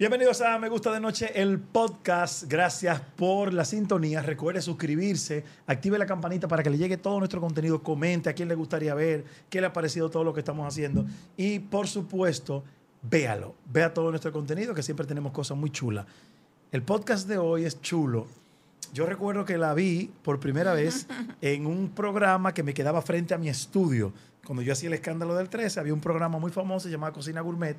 Bienvenidos a Me Gusta de Noche, el podcast. Gracias por la sintonía. Recuerde suscribirse, active la campanita para que le llegue todo nuestro contenido, comente a quién le gustaría ver, qué le ha parecido todo lo que estamos haciendo. Y por supuesto, véalo, vea todo nuestro contenido, que siempre tenemos cosas muy chulas. El podcast de hoy es chulo. Yo recuerdo que la vi por primera vez en un programa que me quedaba frente a mi estudio. Cuando yo hacía el escándalo del 13, había un programa muy famoso llamado Cocina Gourmet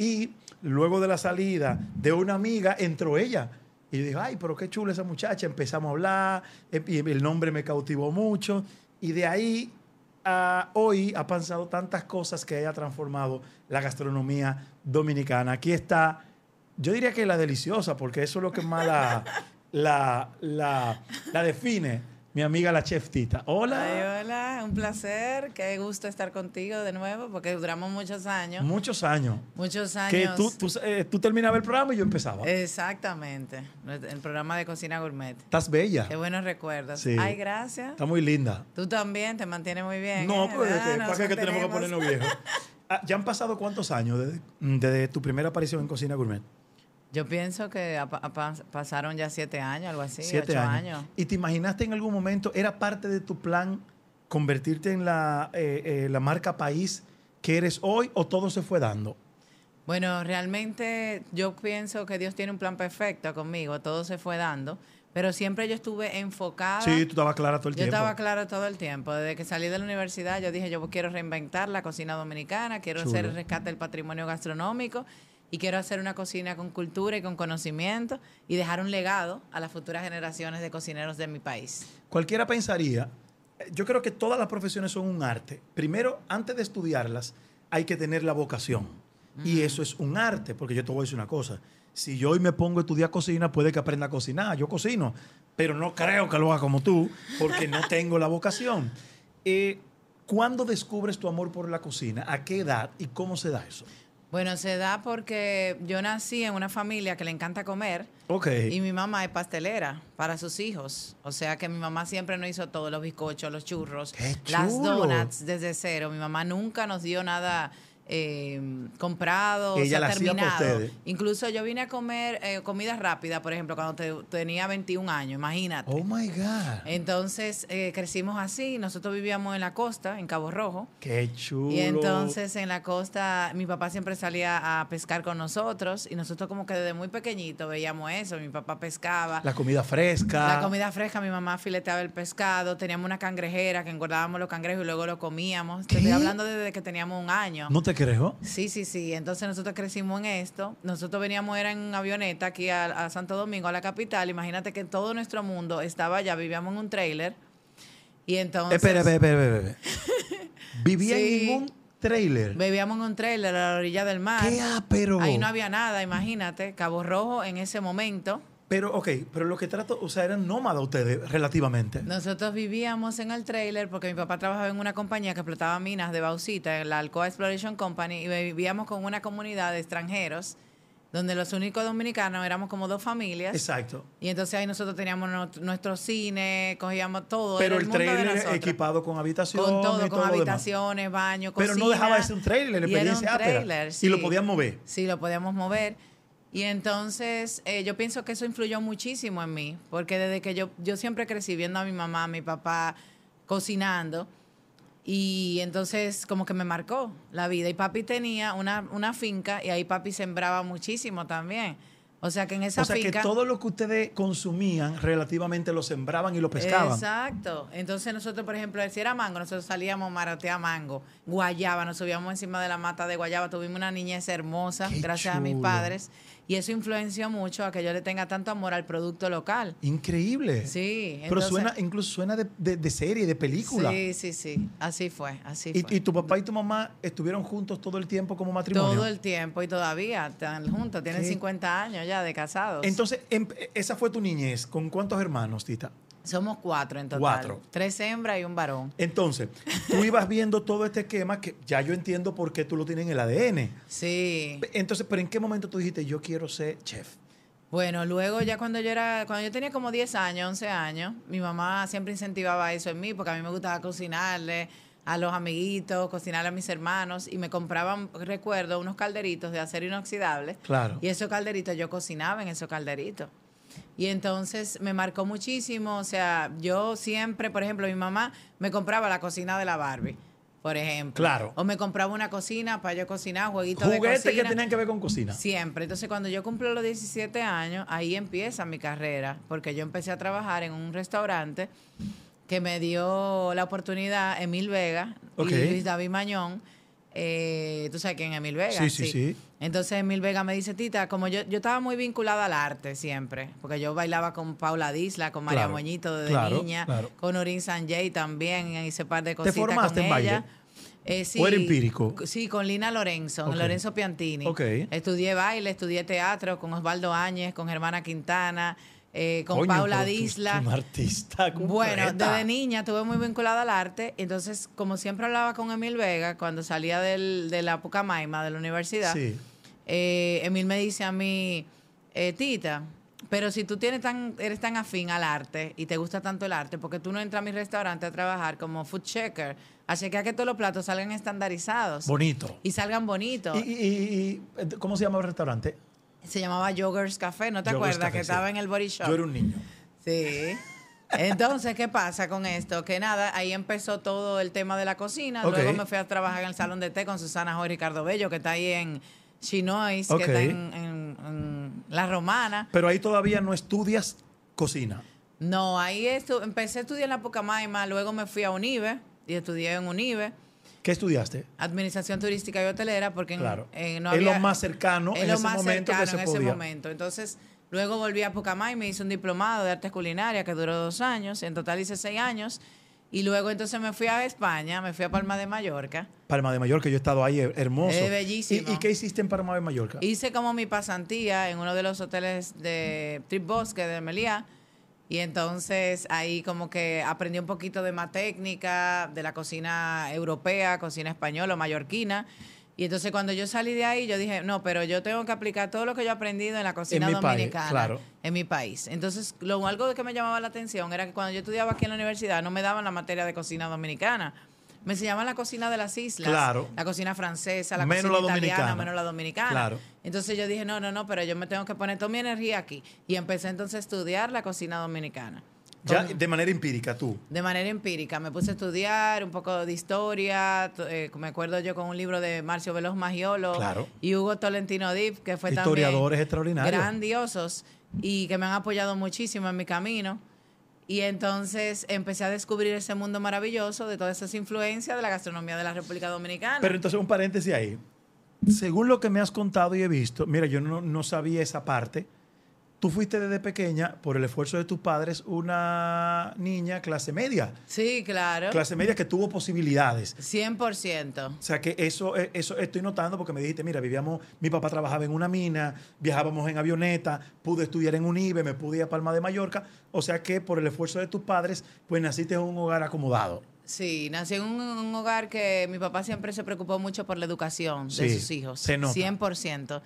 y luego de la salida de una amiga, entró ella. Y yo dije, ay, pero qué chula esa muchacha. Empezamos a hablar, eh, y el nombre me cautivó mucho. Y de ahí a hoy ha pasado tantas cosas que haya transformado la gastronomía dominicana. Aquí está, yo diría que la deliciosa, porque eso es lo que más la, la, la define mi amiga la chef Tita. Hola. Ay, hola, un placer. Qué gusto estar contigo de nuevo porque duramos muchos años. Muchos años. Muchos años. Que tú, tú, eh, tú terminabas el programa y yo empezaba. Exactamente. El programa de cocina gourmet. Estás bella. Qué buenos recuerdos. Sí. Ay, gracias. Está muy linda. Tú también te mantienes muy bien. No, ¿eh? pues Ah, ¿para qué que tenemos que ponernos viejos? Ah, ¿Ya han pasado cuántos años desde, desde tu primera aparición en Cocina Gourmet? Yo pienso que ha- pas- pasaron ya siete años, algo así. Siete ocho años. años. ¿Y te imaginaste en algún momento, era parte de tu plan convertirte en la, eh, eh, la marca país que eres hoy o todo se fue dando? Bueno, realmente yo pienso que Dios tiene un plan perfecto conmigo, todo se fue dando, pero siempre yo estuve enfocada. Sí, tú estabas clara todo el Yo tiempo. estaba claro todo el tiempo. Desde que salí de la universidad, yo dije, yo quiero reinventar la cocina dominicana, quiero Chulo. hacer el rescate del patrimonio gastronómico y quiero hacer una cocina con cultura y con conocimiento y dejar un legado a las futuras generaciones de cocineros de mi país. Cualquiera pensaría, eh, yo creo que todas las profesiones son un arte. Primero, antes de estudiarlas, hay que tener la vocación. Y eso es un arte, porque yo te voy a decir una cosa. Si yo hoy me pongo a estudiar cocina, puede que aprenda a cocinar. Yo cocino, pero no creo que lo haga como tú, porque no tengo la vocación. Eh, ¿Cuándo descubres tu amor por la cocina? ¿A qué edad y cómo se da eso? Bueno, se da porque yo nací en una familia que le encanta comer. Ok. Y mi mamá es pastelera para sus hijos. O sea que mi mamá siempre nos hizo todo, los bizcochos, los churros, ¡Qué las donuts desde cero. Mi mamá nunca nos dio nada eh, comprado, Ella o sea, la. Incluso yo vine a comer eh, comida rápida, por ejemplo, cuando te- tenía 21 años, imagínate. Oh my God. Entonces eh, crecimos así, nosotros vivíamos en la costa, en Cabo Rojo. Qué chulo. Y entonces en la costa mi papá siempre salía a pescar con nosotros y nosotros como que desde muy pequeñito veíamos eso, mi papá pescaba. La comida fresca. La comida fresca, mi mamá fileteaba el pescado, teníamos una cangrejera que engordábamos los cangrejos y luego lo comíamos. Te ¿Qué? estoy hablando desde que teníamos un año. ¿No te creo? Sí, sí, sí. Entonces nosotros crecimos en esto. Nosotros veníamos, era en avioneta aquí a, a Santo Domingo, a la capital. Imagínate que todo nuestro mundo estaba allá, vivíamos en un trailer. Y entonces... Espera, espera, espera, espera. Vivía Sí. en un trailer. Vivíamos en un trailer a la orilla del mar. ¿Qué ápero? Ahí no había nada, imagínate. Cabo Rojo en ese momento. Pero, ok, pero lo que trato, o sea, eran nómadas ustedes relativamente. Nosotros vivíamos en el trailer porque mi papá trabajaba en una compañía que explotaba minas de bauxita, en la Alcoa Exploration Company, y vivíamos con una comunidad de extranjeros, donde los únicos dominicanos éramos como dos familias. Exacto. Y entonces ahí nosotros teníamos nuestro, nuestro cine, cogíamos todo. Pero el trailer equipado con habitación Con todo, y con todo habitaciones, baño, Pero cocina. no dejaba de ser un trailer, la Y era un trailer, Y lo podían mover. Sí, lo podíamos mover. Y entonces eh, yo pienso que eso influyó muchísimo en mí, porque desde que yo, yo siempre crecí viendo a mi mamá, a mi papá cocinando, y entonces como que me marcó la vida. Y papi tenía una, una finca y ahí papi sembraba muchísimo también. O sea que en esa o sea, finca... que todo lo que ustedes consumían relativamente lo sembraban y lo pescaban. Exacto. Entonces nosotros, por ejemplo, si era mango, nosotros salíamos a marotear mango, guayaba, nos subíamos encima de la mata de guayaba, tuvimos una niñez hermosa, Qué gracias a mis padres, y eso influenció mucho a que yo le tenga tanto amor al producto local. Increíble. Sí. Pero entonces- suena, incluso suena de, de- de serie, de película. Sí, sí, sí. Así fue, así Y, fue. y tu papá y tu mamá estuvieron juntos todo el tiempo como matrimonio. Todo el tiempo y todavía están juntos, tienen Qué- 50 años ya de casados. Entonces, em- esa fue tu niñez. ¿Con cuántos hermanos, Tita? Somos cuatro en total. Cuatro. Tres hembras y un varón. Entonces, tú ibas viendo todo este esquema que ya yo entiendo por qué tú lo tienes en el ADN. Sí. Entonces, pero ¿en qué momento tú dijiste, yo quiero ser chef? Bueno, luego ya cuando yo era, cuando yo tenía como 10 años, 11 años, mi mamá siempre incentivaba eso en mí porque a mí me gustaba cocinarle a los amiguitos, cocinar a mis hermanos y me compraban, recuerdo, unos calderitos de acero inoxidable. Claro. Y esos calderitos yo cocinaba en esos calderitos. Y entonces me marcó muchísimo, o sea, yo siempre, por ejemplo, mi mamá me compraba la cocina de la Barbie, por ejemplo. Claro. O me compraba una cocina para yo cocinar, jueguitos de Juguetes cocina. que tenían que ver con cocina. Siempre. Entonces, cuando yo cumplo los 17 años, ahí empieza mi carrera, porque yo empecé a trabajar en un restaurante que me dio la oportunidad Emil Vega y Luis David Mañón. Eh, Tú sabes quién es Emil Vega. Sí, sí, sí. Entonces Emil Vega me dice, Tita, como yo, yo estaba muy vinculada al arte siempre, porque yo bailaba con Paula Disla, con María Claro, Moñito desde claro, niña, claro. con Orin Sanjay también, hice par de cositas formaste con en baile? ella. Eh, sí, ¿O era empírico? Sí, con Lina Lorenzo, Ok. Lorenzo Piantini. Ok. Estudié baile, estudié teatro con Osvaldo Áñez, con Germana Quintana, eh, con Coño, Paula Disla. Una artista Bueno, completa. desde niña estuve muy vinculada al arte. Entonces, como siempre hablaba con Emil Vega, cuando salía del, de la Pucamaima, de la universidad, Sí. eh, Emil me dice a mí, eh, Tita, pero si tú tienes tan, eres tan afín al arte y te gusta tanto el arte, porque tú no entras a mi restaurante a trabajar como food checker, a chequear que todos los platos salgan estandarizados Bonito. y salgan bonitos. ¿Y, y- y- y- cómo se llama el restaurante? Se llamaba Joggers Café, ¿no te Joggers acuerdas? Café, que sí. estaba en el Body Shop. Yo era un niño. Sí. Entonces, ¿qué pasa con esto? Que nada, ahí empezó todo el tema de la cocina. Luego me fui a trabajar en el salón de té con Susana y Ricardo Bello, que está ahí en Chinois, que está en, en- en La Romana. Pero ahí todavía no estudias cocina. No, ahí estu- empecé a estudiar en la Pucamaima, luego me fui a Unive y estudié en Unive. ¿Qué estudiaste? Administración turística y hotelera, porque en- Claro. eh, no Es había- lo más cercano en lo ese más momento que cercano se en ese momento. Entonces, luego volví a Pucamay, me hice un diplomado de artes culinarias que duró dos años, en total hice seis años. Y luego entonces me fui a España, me fui a Palma de Mallorca. Palma de Mallorca, yo he estado ahí, her- hermoso. Es bellísimo. ¿Y, y qué hiciste en Palma de Mallorca? Hice como mi pasantía en uno de los hoteles de Trip Bosque de Meliá. Y entonces ahí como que aprendí un poquito de más técnica, de la cocina europea, cocina española o mallorquina. Y entonces cuando yo salí de ahí, yo dije, no, pero yo tengo que aplicar todo lo que yo he aprendido en la cocina país, dominicana, claro. en mi país. Entonces, lo, algo que me llamaba la atención era que cuando yo estudiaba aquí en la universidad no me daban la materia de cocina dominicana. Me enseñaban la cocina de las islas, Claro. la cocina francesa, la Menos cocina la italiana, dominicana. menos la dominicana. Claro. Entonces yo dije, no, no, no, pero yo me tengo que poner toda mi energía aquí. Y empecé entonces a estudiar la cocina dominicana. Ya de manera empírica, tú. de manera empírica. Me puse a estudiar un poco de historia. eh, me acuerdo yo con un libro de Marcio Veloz Magiolo Claro. y Hugo Tolentino Dip, que fue Historiadores también extraordinarios. grandiosos y que me han apoyado muchísimo en mi camino. Y entonces empecé a descubrir ese mundo maravilloso de todas esas influencias de la gastronomía de la República Dominicana. Pero entonces un paréntesis ahí. Según lo que me has contado y he visto, mira, yo no, no sabía esa parte. Tú fuiste desde pequeña, por el esfuerzo de tus padres, una niña clase media. sí, claro. Clase media que tuvo posibilidades. 100%. O sea que eso, eh, eso estoy notando porque me dijiste, mira, vivíamos, mi papá trabajaba en una mina, viajábamos en avioneta, pude estudiar en UNIBE, me pude ir a Palma de Mallorca. O sea que por el esfuerzo de tus padres, pues naciste en un hogar acomodado. Sí, nací en un, un hogar que mi papá siempre se preocupó mucho por la educación de Sí, sus hijos. se nota. 100%.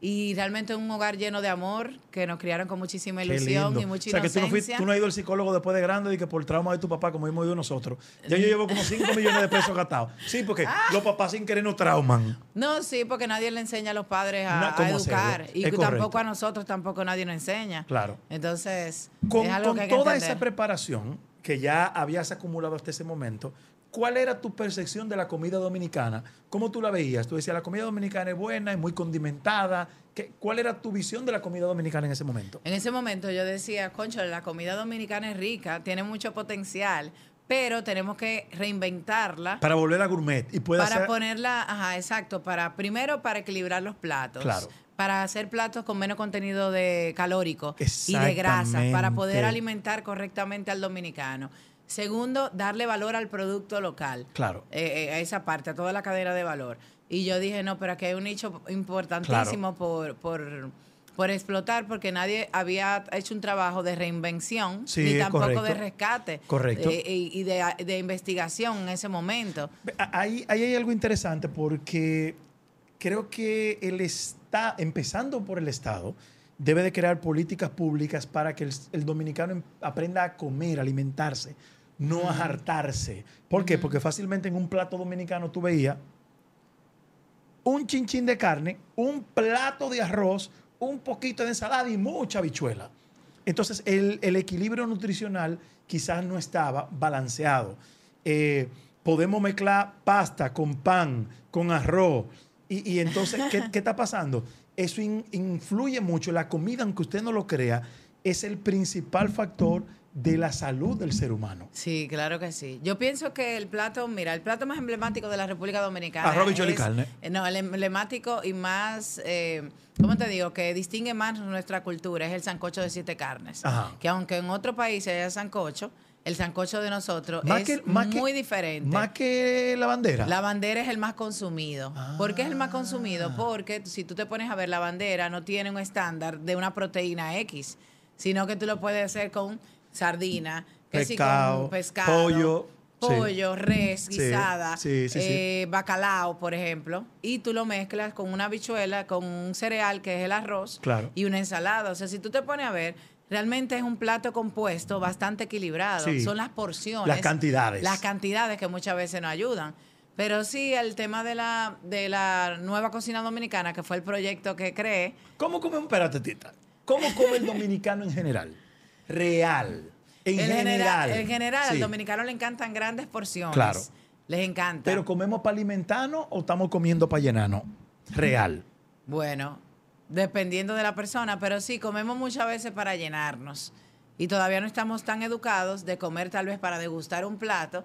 Y realmente un hogar lleno de amor, que nos criaron con muchísima ilusión y mucha o sea que tú no, fuiste- inocencia. tú no has ido al psicólogo después de grande y que por el trauma de tu papá, como hemos ido nosotros. Ya yo llevo como 5 millones de pesos gastados. Sí, porque Ah. los papás sin querer nos trauman. No, sí, porque nadie le enseña a los padres No, a, a ¿cómo educar. hacerlo? Y Es tampoco correcto. a nosotros, tampoco nadie nos enseña. Claro. Entonces, Con, es algo con que hay que toda entender. esa preparación que ya habías acumulado hasta ese momento, ¿cuál era tu percepción de la comida dominicana? ¿Cómo tú la veías? Tú decías, la comida dominicana es buena, es muy condimentada. ¿Qué- ¿Cuál era tu visión de la comida dominicana en ese momento? En ese momento yo decía, concho, la comida dominicana es rica, tiene mucho potencial, pero tenemos que reinventarla Para volver a gourmet y puede para ponerla, ajá, exacto, para primero para equilibrar los platos. Claro. Para hacer platos con menos contenido de calórico y de grasa, para poder alimentar correctamente al dominicano. Segundo, darle valor al producto local. Claro. Eh, eh, a esa parte, a toda la cadena de valor. Y yo dije, no, pero aquí hay un nicho importantísimo por, por, por explotar porque nadie había hecho un trabajo de reinvención Sí, ni tampoco correcto. de rescate Correcto. eh, y de, de investigación en ese momento. Ahí, ahí hay algo interesante porque creo que el está empezando por el Estado, debe de crear políticas públicas para que el, el dominicano em- aprenda a comer, a alimentarse no a hartarse. ¿Por qué? Porque fácilmente en un plato dominicano tú veías un chinchín de carne, un plato de arroz, un poquito de ensalada y mucha habichuela. Entonces, el, el equilibrio nutricional quizás no estaba balanceado. Eh, podemos mezclar pasta con pan, con arroz. Y, y entonces, ¿qué, qué está pasando? Eso in- influye mucho. La comida, aunque usted no lo crea, es el principal factor de la salud del ser humano. Sí, claro que sí. Yo pienso que el plato, mira, el plato más emblemático de la República Dominicana. Arroz, habichuela y carne. eh, No, el emblemático y más, eh, ¿cómo te digo? Que distingue más nuestra cultura es el sancocho de siete carnes. Ajá. Que aunque en otros países haya sancocho, el sancocho de nosotros Más es que- más que- muy diferente. Más que la bandera. La bandera es el más consumido. ¿Por qué es el más Ah. consumido? Porque si tú te pones a ver, la bandera no tiene un estándar de una proteína X, sino que tú lo puedes hacer con sardina, que sí, Pescado, con pescado, pollo, sí. pollo, res, Sí, guisada, sí, sí, sí. eh, bacalao, por ejemplo, y tú lo mezclas con una habichuela, con un cereal que es el arroz Claro. y una ensalada. O sea, si tú te pones a ver, realmente es un plato compuesto bastante equilibrado. Sí. Son las porciones. Las cantidades. Las cantidades que muchas veces nos ayudan. Pero sí, el tema de la, de la nueva cocina dominicana, que fue el proyecto que creé, ¿Cómo come, espérate, tita? ¿Cómo come el dominicano en general? Real. En el general. en general al dominicano le encantan grandes porciones. Claro. Les encanta. Pero comemos para alimentarnos o estamos comiendo para llenarnos? Real. Bueno, dependiendo de la persona, pero sí, comemos muchas veces para llenarnos. Y todavía no estamos tan educados de comer tal vez para degustar un plato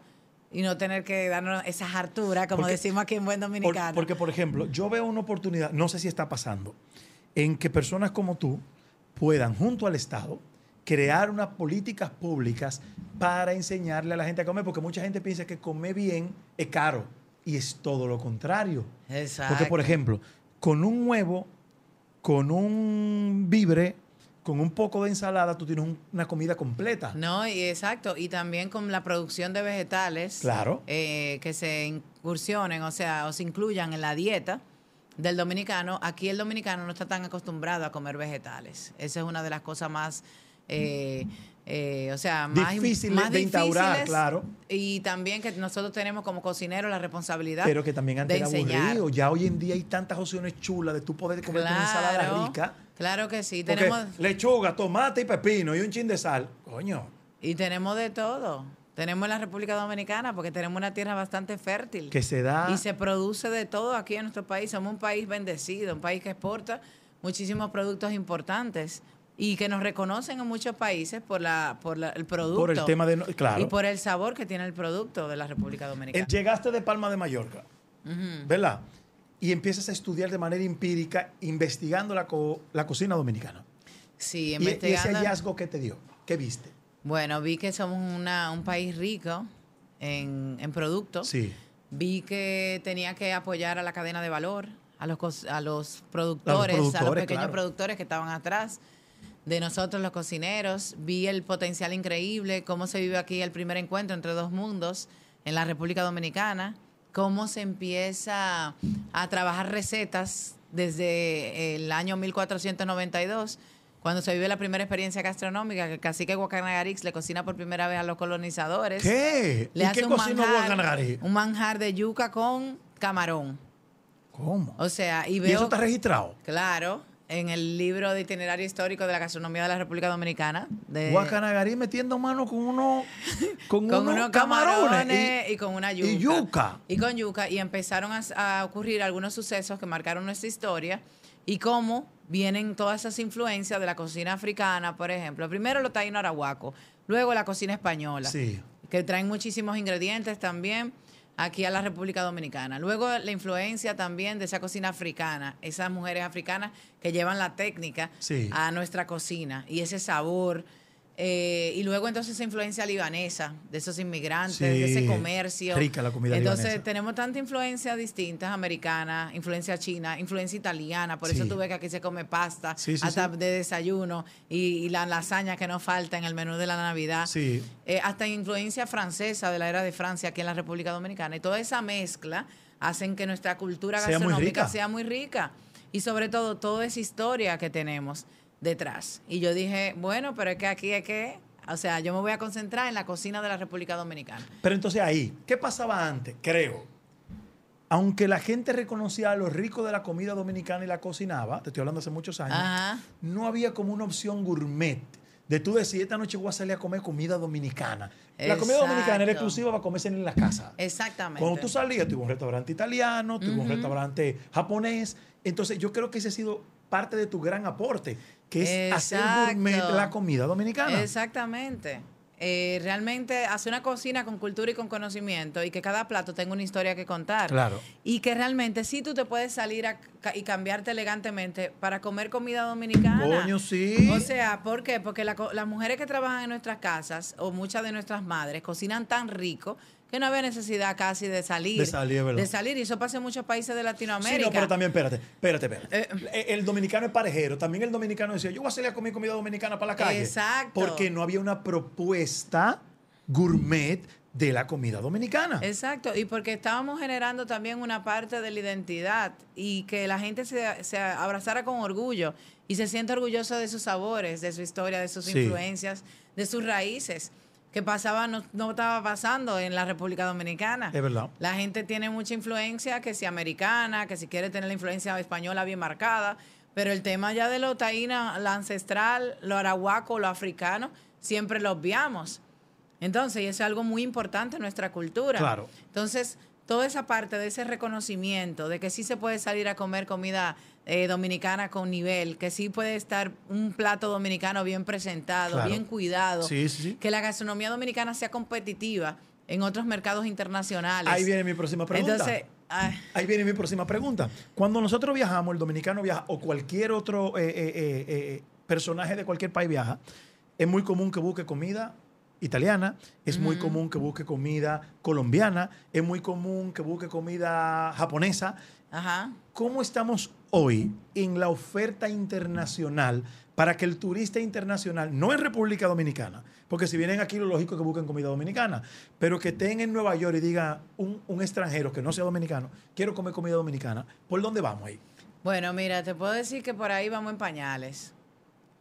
y no tener que darnos esa hartura, como Porque- decimos aquí en buen dominicano. porque, por ejemplo, yo veo una oportunidad, no sé si está pasando, en que personas como tú puedan, junto al Estado, crear unas políticas públicas para enseñarle a la gente a comer, porque mucha gente piensa que comer bien es caro y es todo lo contrario. Exacto. Porque, por ejemplo, con un huevo, con un vibre, con un poco de ensalada, tú tienes un- una comida completa. No, y exacto. Y también con la producción de vegetales. Claro. eh, que se incursionen, o sea, o se incluyan en la dieta del dominicano. Aquí el dominicano no está tan acostumbrado a comer vegetales. Esa es una de las cosas más. Eh, eh, o sea, más, Difíciles más de instaurar, difíciles. claro. Y también que nosotros tenemos como cocineros la responsabilidad Pero que también antes de era enseñar. aburrido. Ya hoy en día hay tantas opciones chulas de tú poder comer una ensalada rica. Claro que sí. Tenemos, lechuga, tomate y pepino y un chin de sal. Coño. y tenemos de todo. Tenemos en la República Dominicana porque tenemos una tierra bastante fértil. Que se da. Y se produce de todo aquí en nuestro país. Somos un país bendecido, un país que exporta muchísimos productos importantes y que nos reconocen en muchos países por la por la- el producto. por el tema de. Claro. Y por el sabor que tiene el producto de la República Eh, Dominicana. Llegaste de Palma de Mallorca. ¿verdad? Y empiezas a estudiar de manera empírica, investigando la, co- la cocina dominicana. Sí, Y, y ese investigando. hallazgo, ¿qué te dio? ¿Qué viste? Bueno, vi que somos una- un país rico en, en productos. Sí. Vi que tenía que apoyar a la cadena de valor, a los, a los productores, a los productores, pequeños claro. productores que estaban atrás de nosotros los cocineros. Vi el potencial increíble, cómo se vive aquí el primer encuentro entre dos mundos en la República Dominicana, cómo se empieza a trabajar recetas desde el año 1492 cuando se vive la primera experiencia gastronómica, que el cacique Guacanagarix le cocina por primera vez a los colonizadores. ¿Qué? Le ¿Y hace qué un cocinó manjar, un manjar de yuca con camarón. ¿Cómo? O sea, y ¿Y veo, eso está registrado? claro, en el libro de itinerario histórico de la gastronomía de la República Dominicana. De, Guacanagari metiendo mano con uno con, con unos unos camarones, camarones y, con una yuca. y yuca. Y con yuca. Y empezaron a, a ocurrir algunos sucesos que marcaron nuestra historia y cómo vienen todas esas influencias de la cocina africana, por ejemplo. Primero los taínos arahuaco, luego la cocina española. Sí. que traen muchísimos ingredientes también aquí a la República Dominicana. Luego la influencia también de esa cocina africana, esas mujeres africanas que llevan la técnica Sí. a nuestra cocina y ese sabor. Eh, y luego entonces esa influencia libanesa, de esos inmigrantes, de ese comercio. Rica la comida Entonces libanesa. tenemos tanta influencia distintas, americana, influencia china, influencia italiana, por eso tú ves que aquí se come pasta Sí, hasta de desayuno y, y la lasaña que no falta en el menú de la Navidad eh, hasta influencia francesa de la era de Francia aquí en la República Dominicana. Y toda esa mezcla hacen que nuestra cultura Sea gastronómica sea muy rica. Y sobre todo, toda esa historia que tenemos detrás. Y yo dije, bueno, pero es que aquí hay que, O sea, yo me voy a concentrar en la cocina de la República Dominicana. Pero entonces ahí, ¿qué pasaba antes? Creo. Aunque la gente reconocía a lo rico de la comida dominicana y la cocinaba, te estoy hablando hace muchos años, Ajá. no había como una opción gourmet de tú decir, esta noche voy a salir a comer comida dominicana. La comida dominicana era exclusiva para comerse en la casa. Exactamente. Cuando tú salías, tuve un restaurante italiano, tuve un Ujú. restaurante japonés. Entonces, yo creo que ese ha sido parte de tu gran aporte, que es hacer gourmet la comida dominicana. Exactamente. Eh, realmente hacer una cocina con cultura y con conocimiento y que cada plato tenga una historia que contar. Claro. Y que realmente sí tú te puedes salir a ca- y cambiarte elegantemente para comer comida dominicana. Coño, sí. O sea, ¿por qué? Porque la las mujeres que trabajan en nuestras casas o muchas de nuestras madres cocinan tan rico que no había necesidad casi de salir. De salir, verdad. De salir. Y eso pasa en muchos países de Latinoamérica. Sí, no, pero también, espérate, espérate, espérate. Eh, el, el dominicano es parejero. También el dominicano decía, yo voy a salir a comer comida dominicana para la calle. Exacto. Porque no había una propuesta gourmet de la comida dominicana. Exacto, y porque estábamos generando también una parte de la identidad y que la gente se, se abrazara con orgullo y se sienta orgulloso de sus sabores, de su historia, de sus Sí. influencias, de sus raíces, que pasaba, no, no estaba pasando en la República Dominicana. Es verdad. La gente tiene mucha influencia, que si americana, que si quiere tener la influencia española bien marcada, pero el tema ya de lo taína, lo ancestral, lo arahuaco, lo africano, siempre lo obviamos. Entonces, y eso es algo muy importante en nuestra cultura. Claro. Entonces, toda esa parte de ese reconocimiento, de que sí se puede salir a comer comida eh, dominicana con nivel, que sí puede estar un plato dominicano bien presentado, Claro. bien cuidado, Sí, sí, sí. que la gastronomía dominicana sea competitiva en otros mercados internacionales. Ahí viene mi próxima pregunta. Entonces, ay, Ahí viene mi próxima pregunta. Cuando nosotros viajamos, el dominicano viaja, o cualquier otro eh, eh, personaje de cualquier país viaja, es muy común que busque comida italiana, es muy común que busque comida colombiana, es muy común que busque comida japonesa. ajá. ¿Cómo estamos hoy en la oferta internacional para que el turista internacional, no en República Dominicana, porque si vienen aquí lo lógico es que busquen comida dominicana, pero que estén en Nueva York y diga un, un extranjero que no sea dominicano, quiero comer comida dominicana, ¿por dónde vamos ahí? Bueno, mira, te puedo decir que por ahí vamos en pañales.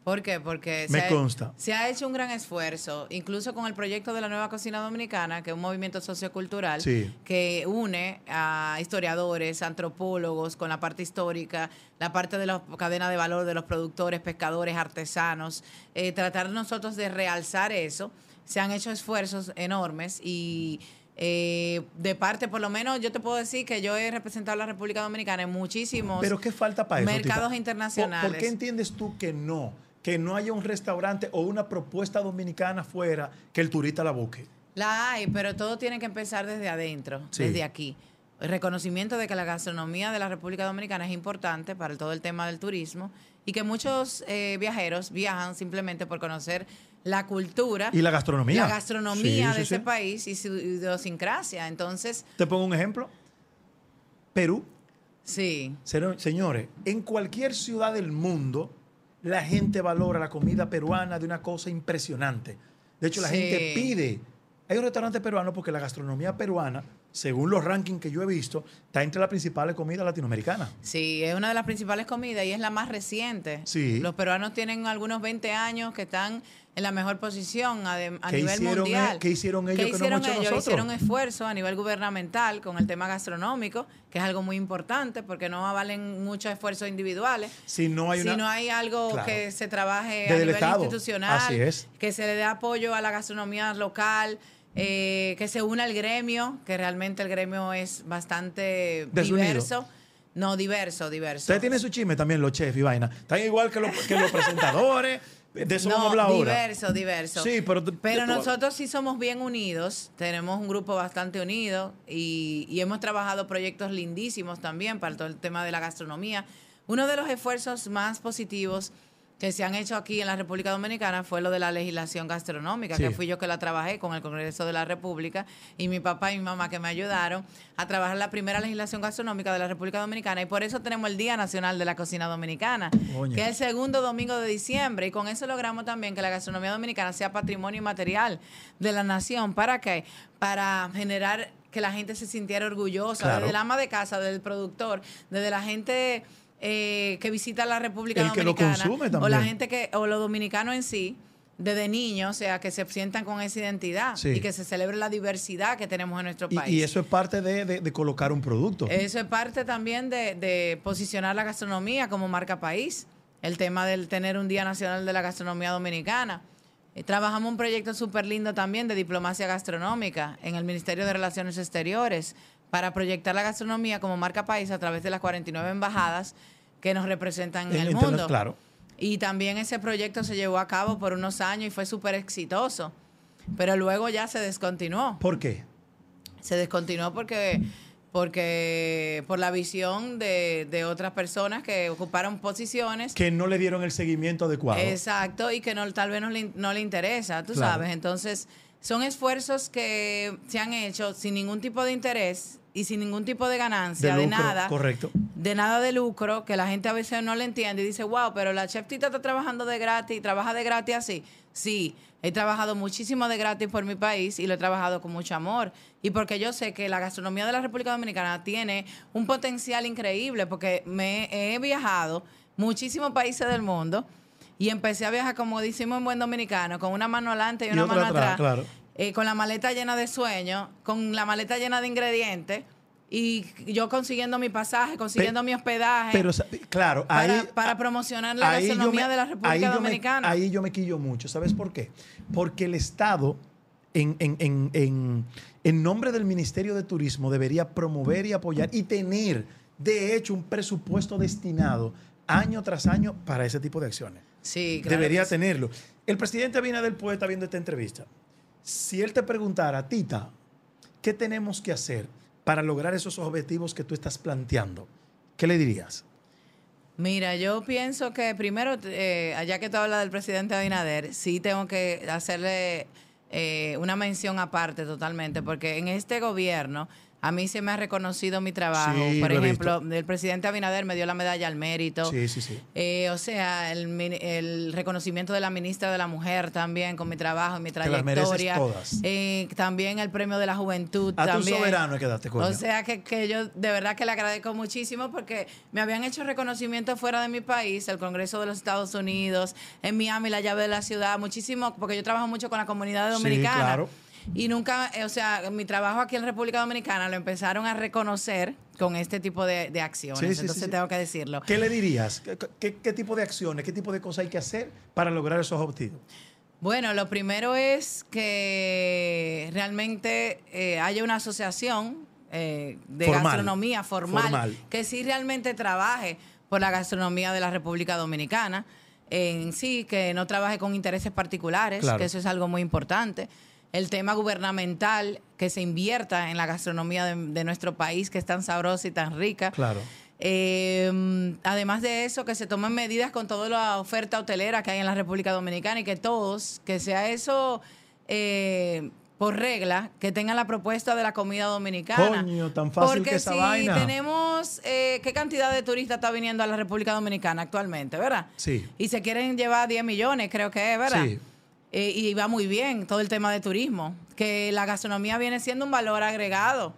¿Por qué? Porque Me se ha- consta. se ha hecho un gran esfuerzo, incluso con el proyecto de la nueva cocina dominicana, que es un movimiento sociocultural Sí. que une a historiadores, antropólogos con la parte histórica, la parte de la cadena de valor de los productores, pescadores, artesanos, eh, tratar nosotros de realzar eso. Se han hecho esfuerzos enormes y eh, de parte, por lo menos, yo te puedo decir que yo he representado a la República Dominicana en muchísimos Pero ¿qué falta para eso? mercados Tita? internacionales. ¿Por, por qué entiendes tú que no? Que no haya un restaurante o una propuesta dominicana fuera que el turista la busque. La hay, pero todo tiene que empezar desde adentro, Sí. desde aquí. El reconocimiento de que la gastronomía de la República Dominicana es importante para todo el tema del turismo y que muchos eh, viajeros viajan simplemente por conocer la cultura, Y la gastronomía. la gastronomía Sí, sí, de ese país y su idiosincrasia. Entonces, Te pongo un ejemplo. Perú. sí, Señores, en cualquier ciudad del mundo, la gente valora la comida peruana de una cosa impresionante. De hecho, la Sí. gente pide. Hay un restaurante peruano porque la gastronomía peruana, según los rankings que yo he visto, está entre las principales comidas latinoamericanas. sí, es una de las principales comidas y es la más reciente. Sí. Los peruanos tienen algunos 20 años que están en la mejor posición a, de- a ¿Qué nivel hicieron mundial. e- qué hicieron ellos ¿Qué que no hicieron hemos hecho ellos? nosotros? Hicieron esfuerzo a nivel gubernamental con el tema gastronómico, que es algo muy importante porque no valen muchos esfuerzos individuales. Si no hay si una. no hay algo Claro. que se trabaje Desde a el nivel Estado. institucional, Así es. que se le dé apoyo a la gastronomía local, eh, que se una al gremio, que realmente el gremio es bastante Desunido. diverso. No, diverso, diverso. Ustedes tienen su chisme también, los chefs y vaina. Están igual que los, que los presentadores. De eso vamos a hablar ahora. diverso, diverso. Sí, pero. Pero nosotros sí somos bien unidos, tenemos un grupo bastante unido y, y hemos trabajado proyectos lindísimos también para todo el tema de la gastronomía. Uno de los esfuerzos más positivos que se han hecho aquí en la República Dominicana fue lo de la legislación gastronómica, Sí. que fui yo que la trabajé con el Congreso de la República y mi papá y mi mamá que me ayudaron a trabajar la primera legislación gastronómica de la República Dominicana y por eso tenemos el Día Nacional de la Cocina Dominicana, que es el segundo domingo de diciembre y con eso logramos también que la gastronomía dominicana sea patrimonio inmaterial de la nación. ¿Para qué? Para generar que la gente se sintiera orgullosa, Claro. desde el ama de casa, desde el productor, desde la gente eh, que visita la República El que lo Dominicana consume o también. la gente que o los dominicanos en sí desde niños, o sea, que se sientan con esa identidad Sí. y que se celebre la diversidad que tenemos en nuestro país. y eso es parte de, de- de colocar un producto. Eso es parte también de, de posicionar la gastronomía como marca país. El tema del tener un Día Nacional de la Gastronomía Dominicana. Eh, trabajamos un proyecto súper lindo también de diplomacia gastronómica en el Ministerio de Relaciones Exteriores para proyectar la gastronomía como marca país a través de las 49 embajadas que nos representan en, En el internet, mundo. claro. Y también ese proyecto se llevó a cabo por unos años y fue súper exitoso. Pero luego ya se descontinuó ¿Por qué? se descontinuó porque porque por la visión de, de otras personas que ocuparon posiciones Que no le dieron el seguimiento adecuado. exacto y que no tal vez no le, no le interesa tú Claro. sabes entonces son esfuerzos que se han hecho sin ningún tipo de interés y sin ningún tipo de ganancia de, lucro, nada Correcto. De nada de lucro, que la gente a veces no le entiende y dice, wow, pero la chef Tita está trabajando de gratis, trabaja de gratis así. Sí, he trabajado muchísimo de gratis por mi país y lo he trabajado con mucho amor. Y porque yo sé que la gastronomía de la República Dominicana tiene un potencial increíble, porque me he viajado muchísimos países del mundo y empecé a viajar, como decimos en buen dominicano, con una mano adelante y una mano atrás, atrás claro. eh, con la maleta llena de sueños, con la maleta llena de ingredientes y yo consiguiendo mi pasaje, consiguiendo mi hospedaje Pero, claro, para, ahí, para promocionar la gastronomía de la República ahí me- Dominicana. ahí yo me quillo mucho. ¿Sabes por qué? Porque el Estado, en, en- en- en- en nombre del Ministerio de Turismo, debería promover y apoyar y tener, de hecho, un presupuesto destinado año tras año para ese tipo de acciones. sí, claro debería sí. tenerlo. El presidente Abinader puede estar viendo esta entrevista. Si él te preguntara, Tita, ¿qué tenemos que hacer para lograr esos objetivos que tú estás planteando? ¿Qué le dirías? Mira, yo pienso que primero, eh, allá que tú hablas del presidente Abinader, sí tengo que hacerle eh, una mención aparte totalmente, porque en este gobierno a mí se me ha reconocido mi trabajo. Sí, Por ejemplo, el presidente Abinader me dio la medalla al mérito. Sí, sí, sí. Eh, o sea, el, el reconocimiento de la ministra de la Mujer también con mi trabajo y mi trayectoria. todas. Eh, también el premio de la juventud. A tu también. soberano hay que darte cuenta. O sea, que, que yo de verdad que le agradezco muchísimo porque me habían hecho reconocimiento fuera de mi país, el Congreso de los Estados Unidos, en Miami, la llave de la ciudad, muchísimo, porque yo trabajo mucho con la comunidad Sí, dominicana. claro. Y nunca, eh, o sea, mi trabajo aquí en República Dominicana lo empezaron a reconocer con este tipo de, de acciones. Sí, sí, sí, Entonces sí. tengo que decirlo. ¿Qué le dirías? ¿Qué, qué- qué tipo de acciones, qué tipo de cosas hay que hacer para lograr esos objetivos? Bueno, lo primero es que realmente eh, haya una asociación eh, de Formal. gastronomía formal, Formal. que sí realmente trabaje por la gastronomía de la República Dominicana en sí, que no trabaje con intereses particulares, Claro. que eso es algo muy importante. El tema gubernamental, que se invierta en la gastronomía de, de nuestro país, que es tan sabrosa y tan rica. Claro. Eh, además de eso, que se tomen medidas con toda la oferta hotelera que hay en la República Dominicana y que todos, que sea eso eh, por regla, que tengan la propuesta de la comida dominicana. Coño, tan fácil Porque que esa si vaina. tenemos, eh, ¿qué cantidad de turistas está viniendo a la República Dominicana actualmente, verdad? Sí. Y se quieren llevar 10 millones, creo que es, ¿verdad? Sí. Eh, y va muy bien todo el tema de turismo, que la gastronomía viene siendo un valor agregado.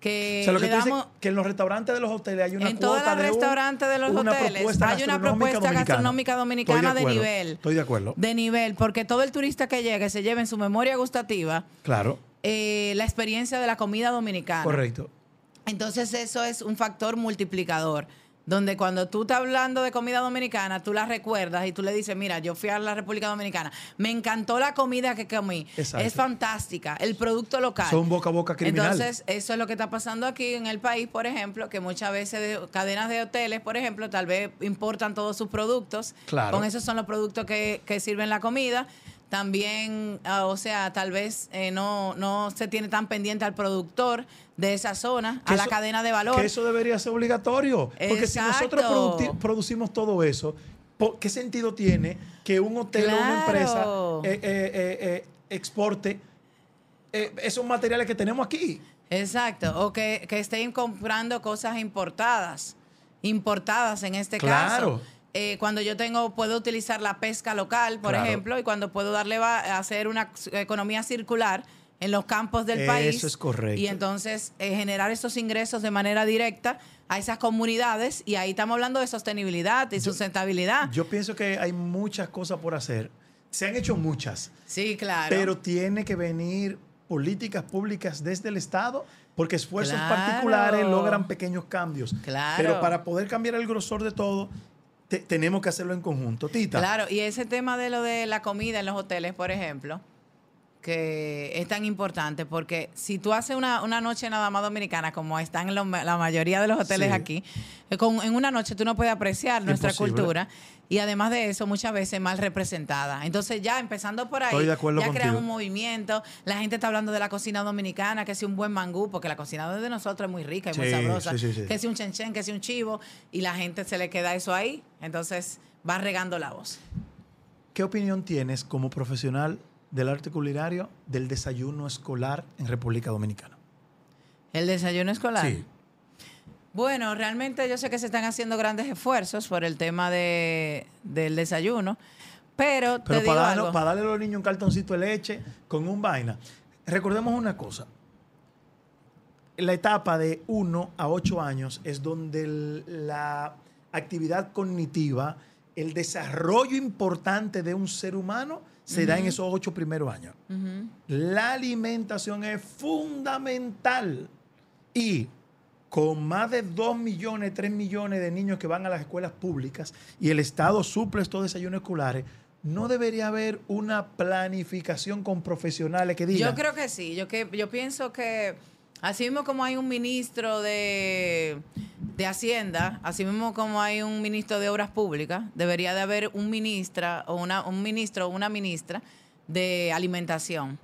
Que o sea, lo que le dices, que en los restaurantes de los hoteles hay una en todos los de restaurantes de los hoteles hay una propuesta dominicana. gastronómica dominicana de, acuerdo, nivel. Estoy de acuerdo. De nivel, porque todo el turista que llegue se lleve en su memoria gustativa Claro, eh, la experiencia de la comida dominicana. correcto. Entonces eso es un factor multiplicador, donde cuando tú estás hablando de comida dominicana, tú la recuerdas y tú le dices, mira, yo fui a la República Dominicana, me encantó la comida que comí, Exacto. es fantástica, el producto local. Son boca a boca criminal. Entonces, eso es lo que está pasando aquí en el país, por ejemplo, que muchas veces de- cadenas de hoteles, por ejemplo, tal vez importan todos sus productos. Claro. Con esos son los productos que, que sirven la comida. También, ah, o sea, tal vez eh, no, no se tiene tan pendiente al productor de esa zona, a la cadena de valor. Que eso debería ser obligatorio. Porque si nosotros producimos todo eso, ¿qué sentido tiene que un hotel o una empresa eh, eh, eh, exporte esos materiales que tenemos aquí? Exacto, o que, que estén comprando cosas importadas, importadas en este Claro. caso. Eh, cuando yo tengo, puedo utilizar la pesca local, por Claro. ejemplo, y cuando puedo darle va- hacer una economía circular en los campos del Eso país. es correcto. Y entonces eh, generar esos ingresos de manera directa a esas comunidades, y ahí estamos hablando de sostenibilidad y sustentabilidad. Yo pienso que hay muchas cosas por hacer. se han hecho muchas, Sí, claro. pero tiene que venir políticas públicas desde el Estado porque esfuerzos Claro. particulares logran pequeños cambios. Claro. Pero para poder cambiar el grosor de todo, te- tenemos que hacerlo en conjunto. Tita. Claro, y ese tema de lo de la comida en los hoteles, por ejemplo, que es tan importante, porque si tú haces una, una noche nada más dominicana, como están en la mayoría de los hoteles Sí. aquí, eh, con- en una noche tú no puedes apreciar nuestra Imposible. cultura y además de eso muchas veces mal representada. Entonces ya empezando por ahí, ya crean contigo. un movimiento, la gente está hablando de la cocina dominicana, que si un buen mangú, porque la cocina de nosotros es muy rica y muy sabrosa, sí, sí, sí. que si un chenchen, que si un chivo, y la gente se le queda eso ahí, entonces va regando la voz. ¿Qué opinión tienes como profesional del arte culinario del desayuno escolar en República Dominicana? El desayuno escolar. Sí. Bueno, realmente yo sé que se están haciendo grandes esfuerzos por el tema de, del desayuno, pero, Pero te digo para, algo. darlo- para darle a los niños un cartoncito de leche con un vaina. Recordemos una cosa. La etapa de 1 a 8 años es donde la actividad cognitiva, el desarrollo importante de un ser humano se da en esos ocho primeros años. La alimentación es fundamental. Y con más de 2 millones, 3 millones de niños que van a las escuelas públicas y el Estado suple estos desayunos escolares, no debería haber una planificación con profesionales que digan. Yo creo que sí. Yo, que, yo pienso que así mismo como hay un ministro de, de Hacienda, así mismo como hay un ministro de Obras Públicas, debería de haber un ministra o una, un ministro o una ministra de alimentación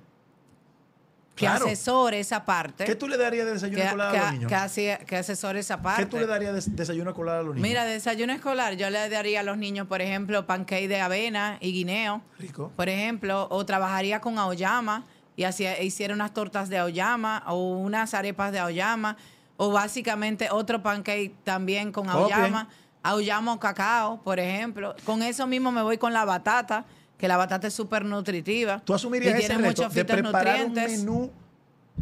que Claro. asesore esa parte. ¿Qué tú le darías de desayuno que, escolar a los niños? que que asesore esa parte. ¿Qué tú le darías de desayuno escolar a los niños? Mira, de desayuno escolar, yo le daría a los niños, por ejemplo, pancake de avena y guineo, Rico. por ejemplo, o trabajaría con aoyama y hacía, hiciera unas tortas de aoyama o unas arepas de aoyama, o básicamente otro pancake también con aoyama, aoyama o cacao, por ejemplo. Con eso mismo me voy con la batata, que la batata es súper nutritiva. ¿Tú asumirías y ese tiene reto muchos de preparar un menú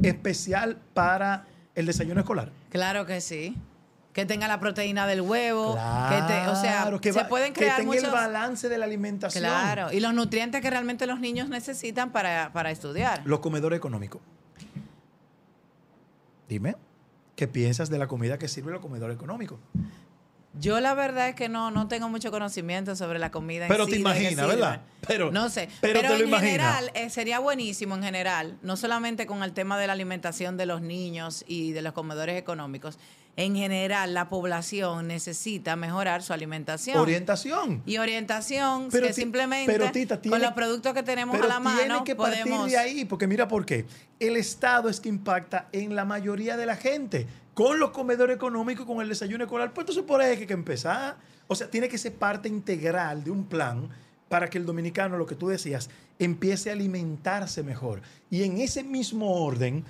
especial para el desayuno escolar? Claro que sí. Que tenga la proteína del huevo, que te- o sea, Claro, se pueden crear que tenga muchos el balance de la alimentación. Claro, y los nutrientes que realmente los niños necesitan para, para estudiar. Los comedores económicos. Dime, ¿qué piensas de la comida que sirve los comedores económicos? Yo la verdad es que no, no tengo mucho conocimiento sobre la comida. en Pero sí, te imaginas. ¿verdad? Pero- no sé, pero pero, te en general eh, sería buenísimo en general, no solamente con el tema de la alimentación de los niños y de los comedores económicos. En general, la población necesita mejorar su alimentación. Orientación. y orientación Pero que ti- simplemente pero, Tita, tiene- con los productos que tenemos Pero a la tiene mano que partir de ahí, porque mira por qué. El Estado es que impacta en la mayoría de la gente. Con los comedores económicos, con el desayuno escolar, pues entonces por ahí hay que empezar. O sea, tiene que ser parte integral de un plan para que el dominicano, lo que tú decías, empiece a alimentarse mejor. Y en ese mismo orden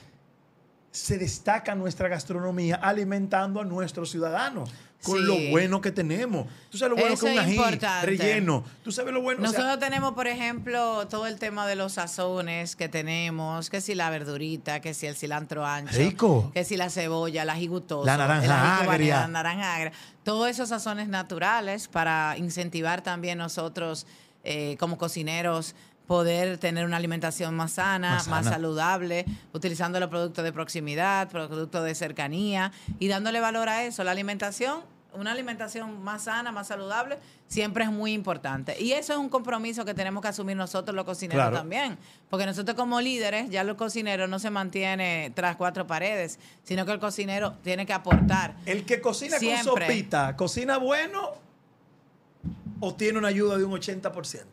se destaca nuestra gastronomía alimentando a nuestros ciudadanos con Sí. lo bueno que tenemos. Tú sabes lo bueno Eso que es un ají importante. relleno. Tú sabes lo bueno. o sea, Nosotros tenemos, por ejemplo, todo el tema de los sazones que tenemos, que si la verdurita, que si el cilantro ancho, Rico. que si la cebolla, el ají gustoso, La naranja agria. la naranja agria, todos esos sazones naturales para incentivar también nosotros eh, como cocineros poder tener una alimentación más sana, Más saludable, utilizando los productos de proximidad, productos de cercanía y dándole valor a eso. La alimentación, una alimentación más sana, más saludable, siempre es muy importante. Y eso es un compromiso que tenemos que asumir nosotros los cocineros Claro. también. Porque nosotros como líderes, ya los cocineros no se mantiene tras cuatro paredes, sino que el cocinero tiene que aportar. El que cocina Siempre. con sopita, ¿cocina bueno o tiene una ayuda de un 80%?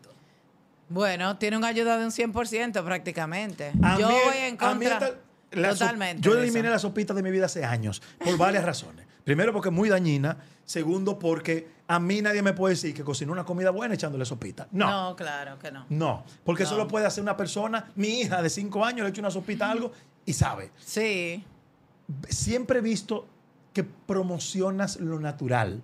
Bueno, tiene una ayuda de un 100% prácticamente. A Yo mí- voy en contra hasta- la so- totalmente. Yo eliminé eso. la sopita de mi vida hace años, por varias razones. Primero, porque es muy dañina. Segundo, porque a mí nadie me puede decir que cocinó una comida buena echándole sopita. No. No, claro que no. No, porque eso lo puede hacer una persona, mi hija de 5 años, le echa una sopita a algo y sabe. Sí. Siempre he visto que promocionas lo natural,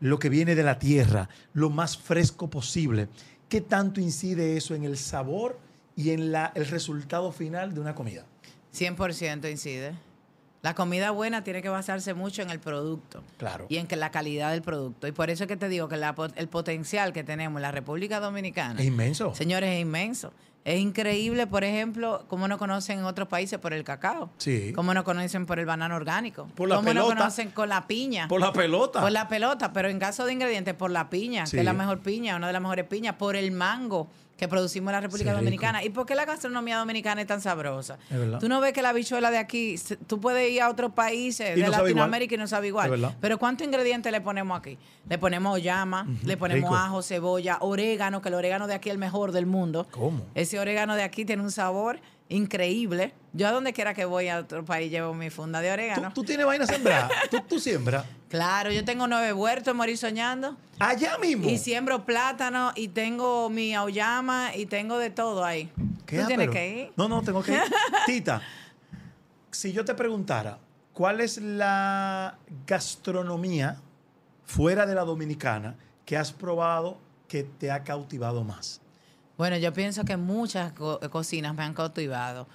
lo que viene de la tierra, lo más fresco posible. ¿Qué tanto incide eso en el sabor y en la, el resultado final de una comida? 100% incide. La comida buena tiene que basarse mucho en el producto. Claro. Y en que la calidad del producto. Y por eso es que te digo que la el potencial que tenemos en la República Dominicana, Es inmenso. señores, es inmenso. Es increíble, por ejemplo, cómo nos conocen en otros países por el cacao. Sí. Cómo nos conocen por el banano orgánico. Por la cómo pelota. nos conocen con la piña. Por la pelota. Por la pelota, pero en caso de ingredientes, por la piña, Sí. que es la mejor piña, una de las mejores piñas, por el mango que producimos en la República Sí, rico. Dominicana. ¿Y por qué la gastronomía dominicana es tan sabrosa? Es verdad. Tú no ves que la bichuela de aquí, tú puedes ir a otros países de no Latinoamérica y no sabe igual. Pero ¿cuántos ingredientes le ponemos aquí? Le ponemos llama, le ponemos rico. ajo, cebolla, orégano, que el orégano de aquí es el mejor del mundo. ¿Cómo? Ese orégano de aquí tiene un sabor increíble. Yo a donde quiera que voy a otro país llevo mi funda de ¿Tú, orégano. tú tienes vaina sembrada. ¿Tú, tú siembras. Claro, yo tengo nueve huertos en Morir Soñando. Allá mismo. Y siembro plátano y tengo mi auyama y tengo de todo ahí. ¿Qué ¿Tú ah, tienes pero- que ir? No, no, tengo que ir. Tita, si yo te preguntara, ¿cuál es la gastronomía fuera de la dominicana que has probado que te ha cautivado más? Bueno, yo pienso que muchas co- cocinas me han cautivado.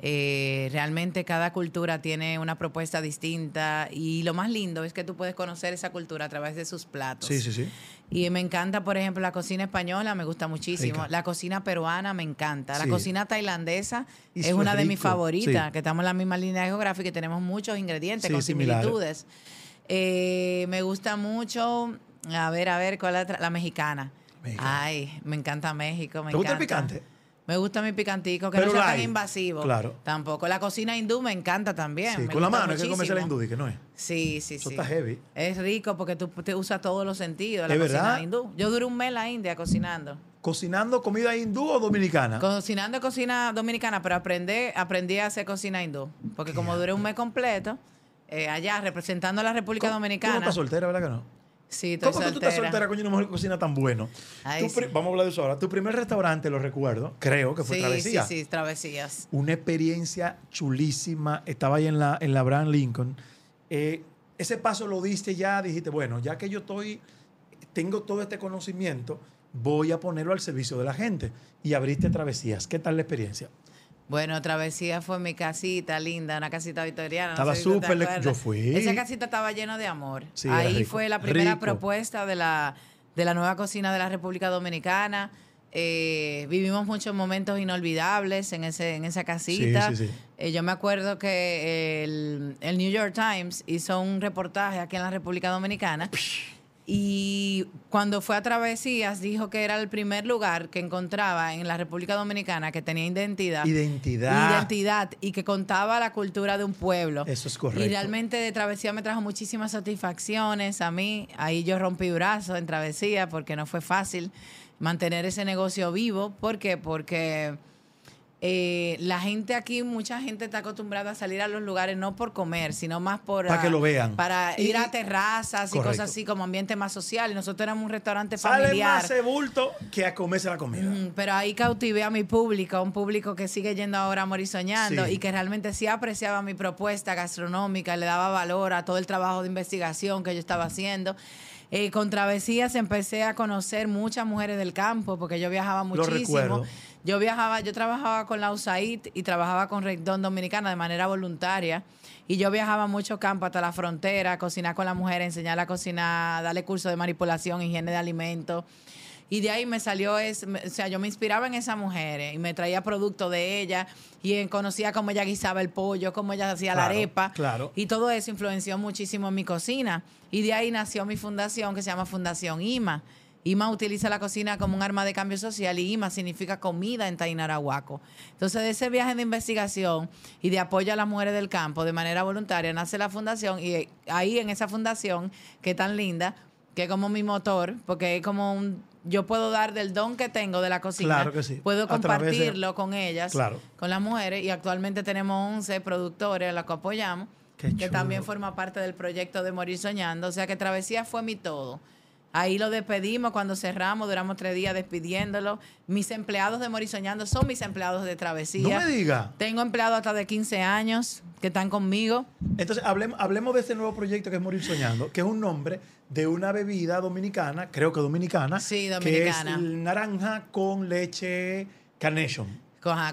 Eh, realmente cada cultura tiene una propuesta distinta y lo más lindo es que tú puedes conocer esa cultura a través de sus platos. Sí, sí, sí. Y me encanta, por ejemplo, la cocina española, me gusta muchísimo. Rica. La cocina peruana me encanta. La Sí. cocina tailandesa Y es una de mis favoritas, sí. que estamos en la misma línea geográfica y tenemos muchos ingredientes Sí, con similitudes. Eh, me gusta mucho, a ver, a ver, ¿cuál es la, la mexicana? Ay, me encanta México, me ¿Te gusta el encanta. picante? Me gusta mi picantico, que Pero no sea tan invasivo. claro. Tampoco. La cocina hindú me encanta también. Sí, me con la mano, hay que comerse la muchísimo. hindú, que no es. Sí, sí, Eso sí. está heavy. Es rico porque tú te usas todos los sentidos la ¿Es cocina verdad? hindú. Yo duré un mes en la India cocinando. ¿Cocinando comida hindú o dominicana? Cocinando cocina dominicana, pero aprendí, aprendí a hacer cocina hindú. Porque como duré un mes completo, eh, allá representando a la República ¿Cómo- Tú no Dominicana. estás soltera, ¿verdad que no? Sí, estoy ¿Cómo que tú estás soltera, coño, una mujer que cocina tan bueno? Ay, sí. Vamos a hablar de eso ahora. Tu primer restaurante, lo recuerdo, creo que fue Sí, Travesía. sí, sí, travesías. Una experiencia chulísima. Estaba ahí en la, en la Abraham Lincoln. Eh, ese paso lo diste ya, dijiste, bueno, ya que yo estoy, tengo todo este conocimiento, voy a ponerlo al servicio de la gente. Y abriste Travesías. ¿Qué tal la experiencia? Bueno, Travesía fue mi casita linda, una casita victoriana. no Estaba sé si súper acuerdas. yo fui. Esa casita estaba llena de amor. Sí, Ahí fue la primera Rico. propuesta de la, de la nueva cocina de la República Dominicana. Eh, vivimos muchos momentos inolvidables en, ese, en esa casita. Sí, sí, sí. Eh, yo me acuerdo que el, el New York Times hizo un reportaje aquí en la República Dominicana. Y cuando fue a Travesías, dijo que era el primer lugar que encontraba en la República Dominicana que tenía identidad. Identidad. Identidad y que contaba la cultura de un pueblo. Eso es correcto. Y realmente de Travesía me trajo muchísimas satisfacciones a mí. Ahí yo rompí brazos en Travesía porque no fue fácil mantener ese negocio vivo. ¿Por qué? Porque eh, la gente aquí, mucha gente está acostumbrada a salir a los lugares no por comer, sino más por... Para que lo vean. Para Y- ir a terrazas y Correcto. cosas así como ambiente más social. Y nosotros éramos un restaurante Sale familiar. más ese bulto que a comerse la comida. Mm, Pero ahí cautivé a mi público, un público que sigue yendo ahora a morir soñando Sí. y que realmente sí apreciaba mi propuesta gastronómica, le daba valor a todo el trabajo de investigación que yo estaba haciendo. Eh, con Travesías empecé a conocer muchas mujeres del campo porque yo viajaba muchísimo. recuerdo. Yo viajaba, yo trabajaba con la USAID y trabajaba con Recdón Dominicana de manera voluntaria. Y yo viajaba mucho campo hasta la frontera, a cocinar con la mujer, enseñarla a cocinar, darle curso de manipulación, higiene de alimentos. Y de ahí me salió, es, o sea, yo me inspiraba en esas mujeres y me traía productos de ella y conocía cómo ella guisaba el pollo, cómo ella hacía la arepa. claro. Y todo eso influenció muchísimo en mi cocina. Y de ahí nació mi fundación que se llama Fundación IMA. IMA utiliza la cocina como un arma de cambio social y IMA significa comida en Tainarahuaco. Entonces, de ese viaje de investigación y de apoyo a las mujeres del campo de manera voluntaria, nace la fundación y eh, ahí en esa fundación, que tan linda, que es como mi motor, porque es como un... Yo puedo dar del don que tengo de la cocina, Claro que sí. puedo de- compartirlo con ellas, Claro. con las mujeres, y actualmente tenemos 11 productores a los que apoyamos, Qué que chulo. también forma parte del proyecto de Morir Soñando. O sea que Travesía fue mi todo. Ahí lo despedimos cuando cerramos, duramos tres días despidiéndolo. Mis empleados de Morir Soñando son mis empleados de No Travesía. me diga. Tengo empleados hasta de 15 años que están conmigo. Entonces, hablemos, hablemos de este nuevo proyecto que es Morir Soñando, que es un nombre de una bebida dominicana, creo que dominicana, Sí, que dominicana. es naranja con leche Carnation.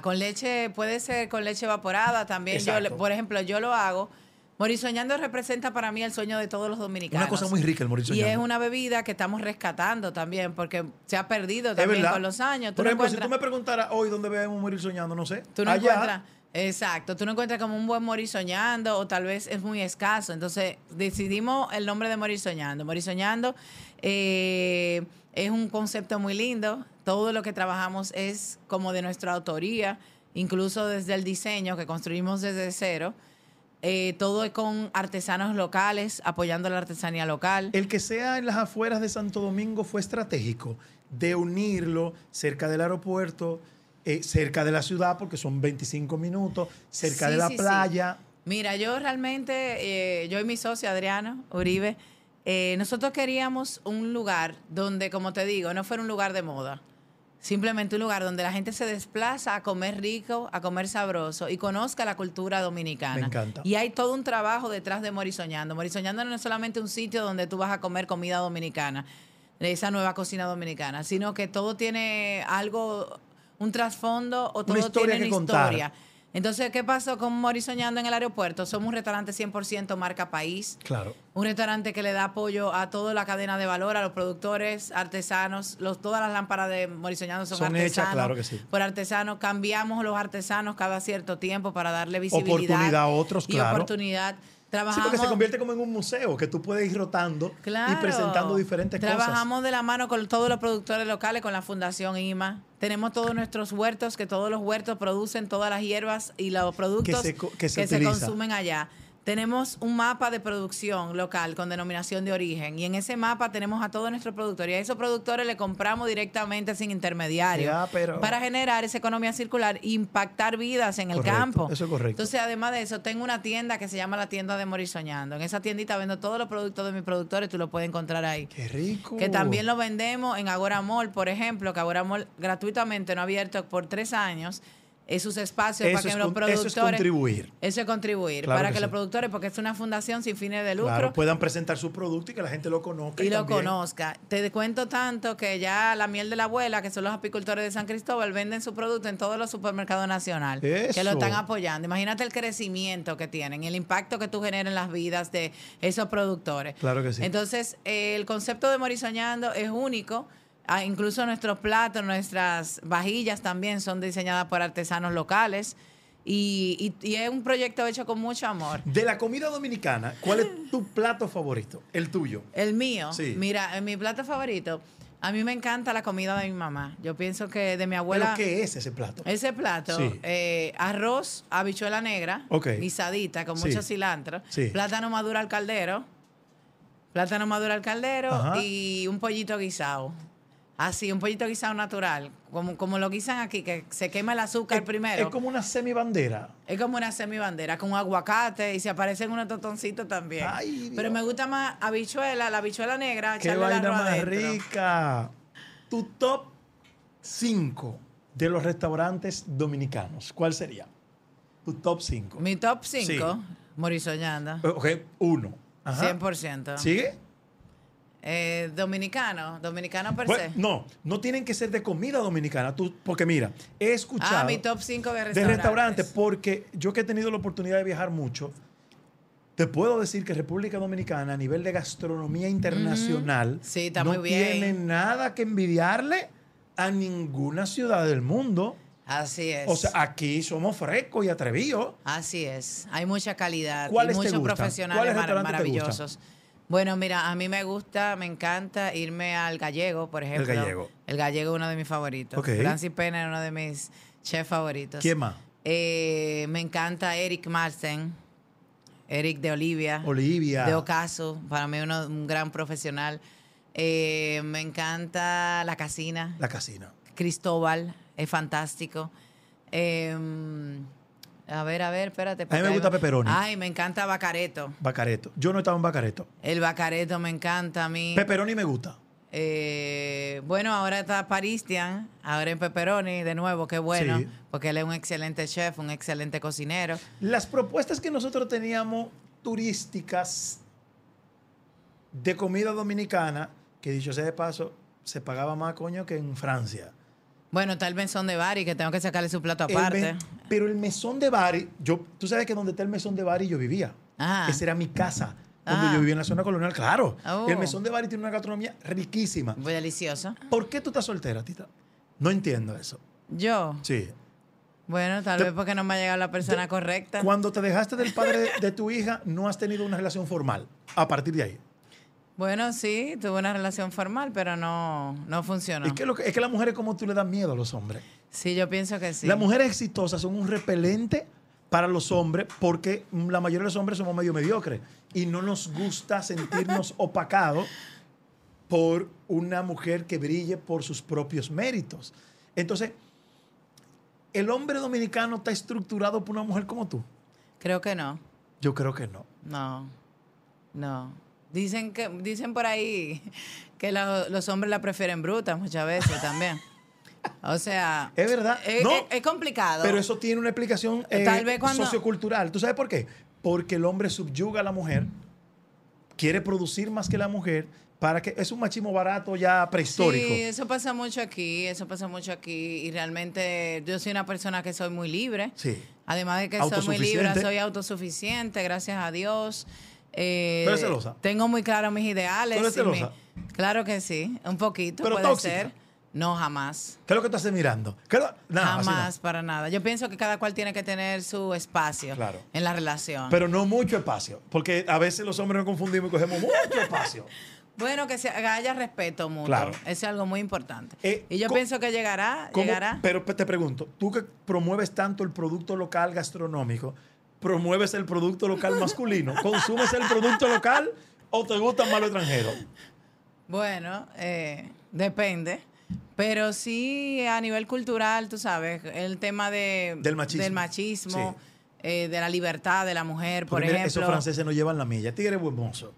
Con, leche, puede ser con leche evaporada también. Yo, por ejemplo, yo lo hago Morisoñando representa para mí el sueño de todos los dominicanos. Una cosa muy rica el morir Y soñando. es una bebida que estamos rescatando también, porque se ha perdido también con los años. Por no ejemplo, si tú me preguntaras hoy dónde bebemos morir soñando, no sé. Tú no Allá, encuentras, exacto, tú no encuentras como un buen morir soñando o tal vez es muy escaso. Entonces decidimos el nombre de morir soñando. Morir soñando eh, es un concepto muy lindo. Todo lo que trabajamos es como de nuestra autoría, incluso desde el diseño que construimos desde cero. Eh, todo es con artesanos locales, apoyando la artesanía local. El que sea en las afueras de Santo Domingo fue estratégico de unirlo cerca del aeropuerto, eh, cerca de la ciudad, porque son 25 minutos, cerca Sí, de la sí, sí. playa. Mira, yo realmente, eh, yo y mi socio Adriano Uribe, nosotros queríamos un lugar donde, como te digo, no fuera un lugar de moda. Simplemente un lugar donde la gente se desplaza a comer rico, a comer sabroso y conozca la cultura dominicana. Me encanta. Y hay todo un trabajo detrás de Morisoñando. Morisoñando no es solamente un sitio donde tú vas a comer comida dominicana, de esa nueva cocina dominicana, sino que todo tiene algo, un trasfondo o todo historia tiene una contar. Entonces, ¿qué pasó con Morisoñando en el aeropuerto? Somos un restaurante 100% marca país. Claro. Un restaurante que le da apoyo a toda la cadena de valor, a los productores, artesanos. Los, todas las lámparas de Morisoñando son, Son hechas, artesanos. claro que sí. Por artesanos. Cambiamos los artesanos cada cierto tiempo para darle visibilidad. Oportunidad a otros, y claro. oportunidad. Sí, Trabajamos, porque se convierte como en un museo que tú puedes ir rotando Claro. y presentando diferentes Trabajamos de la mano con todos los productores locales, con la Fundación IMA. Tenemos todos nuestros huertos, que todos los huertos producen todas las hierbas y los productos se que se consumen allá. Tenemos un mapa de producción local con denominación de origen y en ese mapa tenemos a todos nuestros productores y a esos productores le compramos directamente sin intermediario Ya, pero- para generar esa economía circular e impactar vidas en el campo. eso es correcto. Entonces, además de eso, tengo una tienda que se llama la tienda de Morir Soñando. En esa tiendita vendo todos los productos de mis productores, tú lo puedes encontrar ahí. Qué rico. Que también lo vendemos en Agora Mall, por ejemplo, que Agora Mall gratuitamente no ha abierto por tres años. Es sus espacios Eso para que los productores. eso es contribuir. Eso es contribuir. Claro para que que, sí. los productores, porque es una fundación sin fines de lucro. Claro, puedan presentar su producto y que la gente lo conozca. y lo también- conozca. Te cuento tanto que ya la miel de la abuela, que son los apicultores de San Cristóbal, venden su producto en todos los supermercados nacionales. Que lo están apoyando. Imagínate el crecimiento que tienen, el impacto que tú generas en las vidas de esos productores. Claro que sí. Entonces, eh, el concepto de Morisoñando es único. Ah, incluso nuestros platos, nuestras vajillas también son diseñadas por artesanos locales. Y, y- y es un proyecto hecho con mucho amor. De la comida dominicana, ¿cuál es tu plato favorito? El tuyo. El mío, Sí. mira, en mi plato favorito, a mí me encanta la comida de mi mamá. Yo pienso que de mi abuela. ¿Pero qué es ese plato? Ese plato, Sí. eh, arroz, habichuela negra, Ok. guisadita con Sí. mucho cilantro, Sí. plátano maduro al caldero, plátano maduro al caldero Ajá. y un pollito guisado. Así, un pollito guisado natural, como, como lo guisan aquí, que se quema el azúcar Es- primero. Es como una semibandera. Es como una semibandera con aguacate y se aparecen unos totoncitos también. Ay. Pero me gusta más habichuela, la habichuela negra, Qué vaina arroz más adentro. rica. Tu top 5 de los restaurantes dominicanos. ¿Cuál sería? Tu top 5. Mi top 5, Sí. Morisoñando, Ok, uno. Ajá. 100%. ¿Sigue? Eh, dominicano, dominicano per Bueno, se. no, no tienen que ser de comida dominicana. Tú, porque mira, he escuchado Ah, mi top 5 de de restaurantes. restaurantes, porque yo que he tenido la oportunidad de viajar mucho, te puedo decir que República Dominicana a nivel de gastronomía internacional Sí, está no muy bien. tiene nada que envidiarle a ninguna ciudad del mundo. Así es. O sea, aquí somos frescos y atrevidos. Así es. Hay mucha calidad y ¿Cuáles te muchos profesionales ¿Cuáles mar- restaurantes maravillosos. Bueno, mira, a mí me gusta, me encanta irme al gallego, por ejemplo. Gallego. El gallego es uno de mis favoritos. Ok. Francis Pena es uno de mis chefs favoritos. ¿Quién más? Eh, me encanta Eric Marsten, Eric de Olivia, Olivia. de Ocaso, para mí uno, un gran profesional. Eh, me encanta La Casina, La casina. Cristóbal, es fantástico. Eh, a ver, a ver, espérate. A mí me gusta pepperoni. Ay, me encanta Bacareto. Bacareto. Yo no estaba en Bacareto. El Bacareto me encanta a mí. Pepperoni me gusta. Eh, bueno, ahora está Paristian, ahora en Pepperoni, de nuevo, qué bueno, Sí. porque él es un excelente chef, un excelente cocinero. Las propuestas que nosotros teníamos turísticas de comida dominicana, que dicho sea de paso, se pagaba más coño que en Francia. Bueno, está el mesón de Bari, que tengo que sacarle su plato El aparte. me- pero el mesón de Bari, yo, tú sabes que donde está el mesón de Bari yo vivía. Ajá. Esa era mi casa. Cuando Ah. yo vivía en la zona colonial, claro. Oh. El mesón de Bari tiene una gastronomía riquísima. Muy delicioso. ¿Por qué tú estás soltera, Tita? No entiendo eso. Yo, Sí. bueno, tal Te- vez porque no me ha llegado la persona correcta. Cuando te dejaste del padre de, de tu hija, no has tenido una relación formal. A partir de ahí. Bueno, sí, tuve una relación formal, pero no, no funcionó. Es, que lo que, es que las mujeres como tú le dan miedo a los hombres. Sí, yo pienso que sí. Las mujeres exitosas son un repelente para los hombres porque la mayoría de los hombres somos medio mediocres y no nos gusta sentirnos opacados por una mujer que brille por sus propios méritos. Entonces, ¿el hombre dominicano está estructurado por una mujer como tú? Creo que no. Yo creo que no. No. No. Dicen que dicen por ahí que la- los hombres la prefieren bruta muchas veces también. O sea, Es verdad. Es, No, es- es complicado. Pero eso tiene una explicación eh, Tal vez cuando- sociocultural. ¿Tú sabes por qué? Porque el hombre subyuga a la mujer, quiere producir más que la mujer, para que es un machismo barato ya prehistórico. Sí, eso pasa mucho aquí, eso pasa mucho aquí y realmente yo soy una persona que soy muy libre. Sí. Además de que soy muy libre, soy autosuficiente, gracias a Dios. Eh, ¿Tú eres celosa? Tengo muy claro mis ideales. ¿Tú eres y mi- celosa? claro que sí, un poquito Pero puede tóxica. ser. No, jamás. ¿Qué es lo que tú estás mirando? ¿Qué lo- Nada, así no. jamás, para nada. Yo pienso que cada cual tiene que tener su espacio Claro. en la relación. Pero no mucho espacio, porque a veces los hombres nos confundimos y cogemos mucho espacio. bueno, que se haya respeto mutuo. Claro. Eso es algo muy importante. Eh, y yo pienso que llegará, ¿Cómo- llegará. Pero te pregunto, tú que promueves tanto el producto local gastronómico, ¿promueves el producto local masculino? ¿Consumes el producto local o te gusta más lo extranjero? Bueno, eh, depende. Pero sí, a nivel cultural, tú sabes, el tema de, Del machismo. del machismo, Sí. eh, de la libertad de la mujer, por Porque mira, ejemplo. esos franceses no llevan la milla. Tigres buen mozo.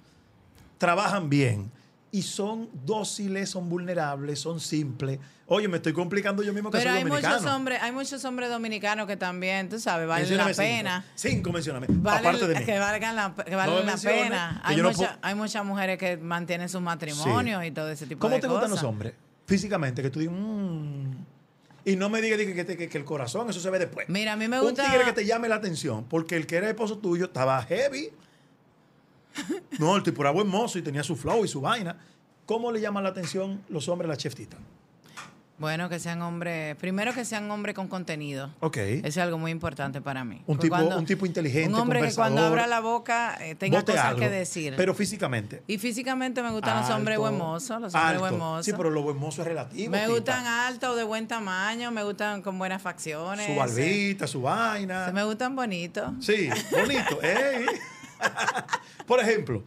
Trabajan bien y son dóciles, son vulnerables, son simples. Oye, me estoy complicando yo mismo que Pero soy hay dominicano. muchos hombres, hay muchos hombres dominicanos que también, tú sabes, valen la pena. Cinco, Cinco mencióname. Valen- aparte de mí. que valgan la, que valen la pena. Hay, no puedo- hay muchas mujeres que mantienen sus matrimonios y todo ese tipo ¿Cómo de te cosas. gustan los hombres? Físicamente, que tú digas, "Mm". y no me digas diga, que, te- que- que el corazón, eso se ve después. Mira, a mí me Un gusta- tigre que te llame la atención, porque el que era esposo tuyo estaba heavy. No, el tipo era buen mozo y tenía su flow y su vaina. ¿Cómo le llaman la atención los hombres a la chef Tita? Bueno, que sean hombres, primero que sean hombres con contenido. Ok. Eso es algo muy importante para mí. Un tipo- un tipo inteligente, Un hombre que cuando abra la boca eh, tenga cosas algo, que decir. Pero físicamente. y físicamente me gustan los hombres buen mozos, los hombres buen. Sí, pero lo buen mozo es relativo. me Tita. gustan altos, de buen tamaño, me gustan con buenas facciones. Su barbita, su vaina. Se me gustan bonitos. Sí, bonito. ey. Por ejemplo,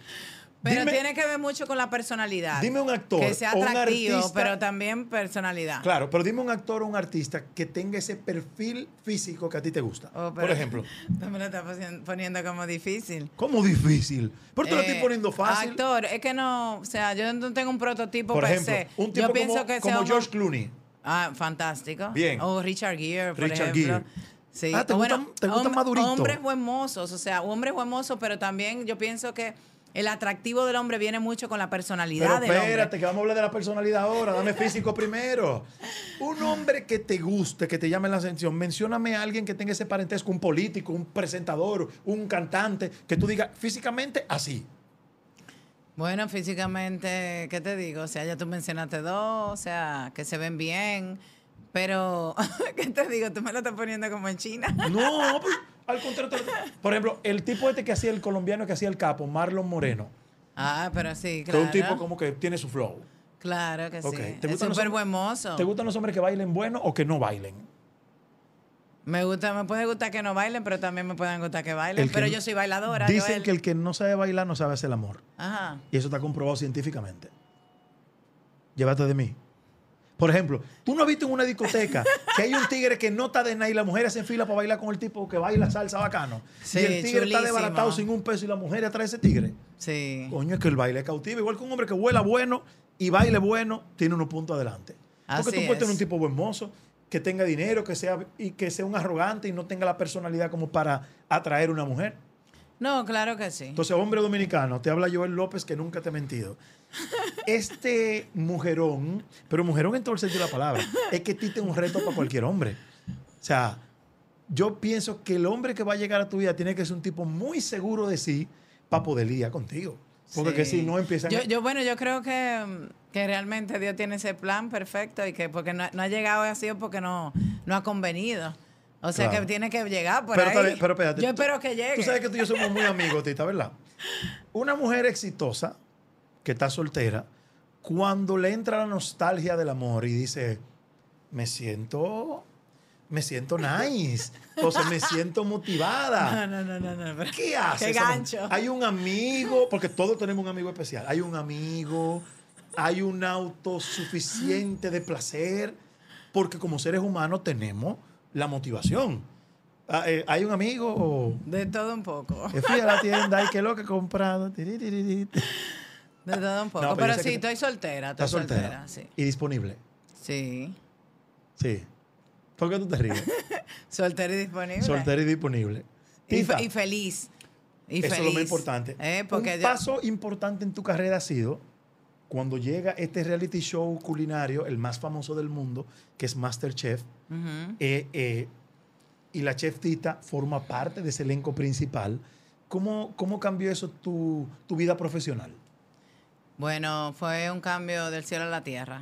Pero dime- tiene que ver mucho con la personalidad. Dime un actor Que sea atractivo, artista- pero también personalidad. Claro, pero dime un actor o un artista que tenga ese perfil físico que a ti te gusta. Oh, Por ejemplo, Tú me lo estás poni- poniendo como difícil. ¿cómo difícil? ¿Por qué te lo estoy Eh, poniendo fácil? Actor, es que no, o sea, yo no tengo un prototipo Por per ejemplo, se. un tipo yo pienso como, que como sea un- George Clooney. Ah, fantástico. Bien. O Richard Gere, por Richard ejemplo. Gere. Sí. Ah, ¿te gustan- te gustan hom- maduritos? Hombres buen mozos, o sea, hombres buen mozos, pero también yo pienso que el atractivo del hombre viene mucho con la personalidad Pero del espérate, hombre. que vamos a hablar de la personalidad ahora. Dame físico primero. Un hombre que te guste, que te llame la atención. Mencióname a alguien que tenga ese parentesco, un político, un presentador, un cantante, que tú digas físicamente así. Bueno, físicamente, ¿qué te digo? O sea, ya tú mencionaste dos, o sea, que se ven bien, pero, ¿qué te digo? Tú me lo estás poniendo como en China. No, pues, al contrario. Por ejemplo, el tipo este que hacía el colombiano que hacía el capo, Marlon Moreno, Ah, pero sí, que claro. es un tipo como que tiene su flow. Claro que sí. ¿te Es súper buen mozo. ¿Te gustan los hombres que bailen bueno o que no bailen? Me gusta, me puede gustar que no bailen, pero también me pueden gustar que bailen. Que pero yo soy bailadora. Dicen Joel. que el que no sabe bailar no sabe hacer el amor. Ajá. Y eso está comprobado científicamente. Llévate de mí. Por ejemplo, tú no has visto en una discoteca que hay un tigre que no está de nada y la mujer se enfila para bailar con el tipo que baila salsa bacano. Sí, y el tigre está desbaratado sin un peso y la mujer atrás de ese tigre. Sí. Coño, es que el baile cautiva. Igual que un hombre que vuela bueno y baile bueno, tiene unos puntos adelante. Porque Así tú puedes tener es. un tipo buen mozo, que tenga dinero, que sea, y que sea un arrogante y no tenga la personalidad como para atraer una mujer. No, claro que sí. Entonces, hombre dominicano, te habla Joel López que nunca te he mentido. Este mujerón, pero mujerón en todo el sentido de la palabra, es que Tite es un reto para cualquier hombre. O sea, yo pienso que el hombre que va a llegar a tu vida tiene que ser un tipo muy seguro de sí para poder lidiar contigo. Porque que si no empiezan... Yo, yo, bueno, yo creo que, que realmente Dios tiene ese plan perfecto y que porque no, no ha llegado ha sido porque no, no ha convenido. O sea Claro. que tiene que llegar por pero, ahí. bien, pero espérate. yo tú- espero que llegue. Tú sabes que tú y yo somos muy amigos, Tita, ¿verdad? Una mujer exitosa que está soltera, cuando le entra la nostalgia del amor y dice, me siento, me siento nice, o sea, me siento motivada. No, no, no, no. no, ¿Qué hace? Qué gancho. Hay un amigo, porque todos tenemos un amigo especial. Hay un amigo, hay un autosuficiente de placer, porque como seres humanos tenemos la motivación. Ah, eh, hay un amigo De todo un poco. que fui a la tienda y que lo que he comprado. De todo un poco. No, pero pero sí, estoy soltera. Estoy Estás soltera. sí. Y disponible. Sí. Sí. ¿Por qué tú te ríes? Soltera y disponible. Soltera y disponible. Y, fe- Tita, y feliz. Y Eso es lo más importante. Eh, porque un yo- paso importante en tu carrera ha sido cuando llega este reality show culinario, el más famoso del mundo, que es MasterChef, eh, eh, y la chef Tita forma parte de ese elenco principal. ¿Cómo, cómo cambió eso tu, tu vida profesional? Bueno, fue un cambio del cielo a la tierra.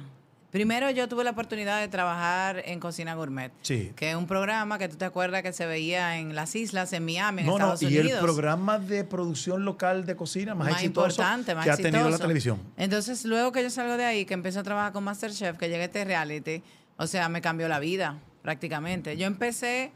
Primero yo tuve la oportunidad de trabajar en Cocina Gourmet, Sí. que es un programa que tú te acuerdas que se veía en las islas, en Miami, en No, no, Estados y Unidos. el programa de producción local de cocina más, más exitoso importante, más que ha tenido la televisión. Entonces, luego que yo salgo de ahí, que empiezo a trabajar con Masterchef, que llegué a este reality, o sea, me cambió la vida prácticamente. Yo empecé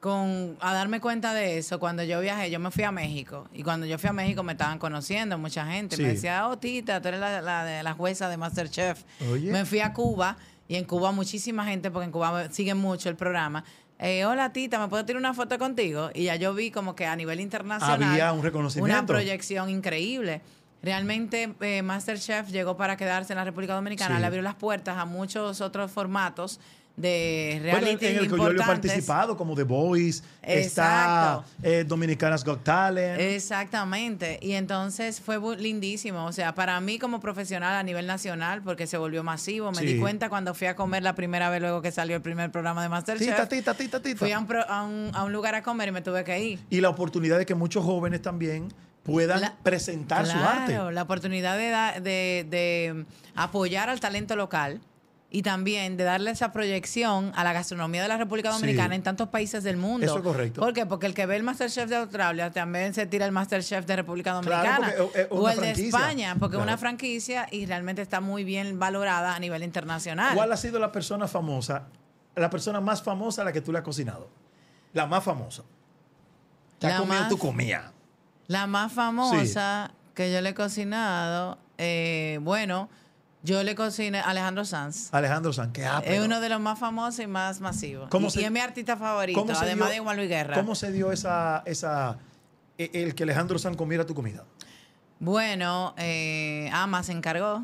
con a darme cuenta de eso cuando yo viajé, yo me fui a México y cuando yo fui a México me estaban conociendo mucha gente, Sí. me decía, "Oh, Tita, tú eres la, la la jueza de Masterchef." Oye. Me fui a Cuba y en Cuba muchísima gente porque en Cuba siguen mucho el programa. Eh, hola Tita, ¿me puedo tirar una foto contigo? Y ya yo vi como que a nivel internacional Había un reconocimiento. una proyección increíble. Realmente eh, Masterchef llegó para quedarse en la República Dominicana, Sí. le abrió las puertas a muchos otros formatos de Bueno, reality en el que yo he participado, como The Voice, está eh, Dominicanas Got Talent. Exactamente. Y entonces fue lindísimo. O sea, para mí como profesional a nivel nacional, porque se volvió masivo, me Sí. di cuenta cuando fui a comer la primera vez luego que salió el primer programa de Masterchef. tita, tita, tita, tita. Fui a un, pro- a un- a un lugar a comer y me tuve que ir. Y la oportunidad de que muchos jóvenes también puedan La- presentar su arte. La oportunidad de, de, de apoyar al talento local y también de darle esa proyección a la gastronomía de la República Sí. Dominicana en tantos países del mundo. Eso es correcto. ¿Por qué? Porque el que ve el Masterchef de Australia también se tira el Masterchef de República Claro, Dominicana. porque o el de. España, porque es Claro. una franquicia y realmente está muy bien valorada a nivel internacional. ¿Cuál ha sido la persona famosa, la persona más famosa a la que tú le has cocinado? La más famosa. ¿Te has La comido más- tu comida? La más famosa que yo le he cocinado, eh, bueno, yo le cociné a Alejandro Sanz. Alejandro San, qué ápero. Es uno de los más famosos y más masivos. ¿Cómo y, se- y es mi artista favorito, ¿Cómo se además dio- de Juan Luis Guerra. ¿Cómo se dio esa, esa, e- el que Alejandro San comiera tu comida? Bueno, eh, Ama se encargó.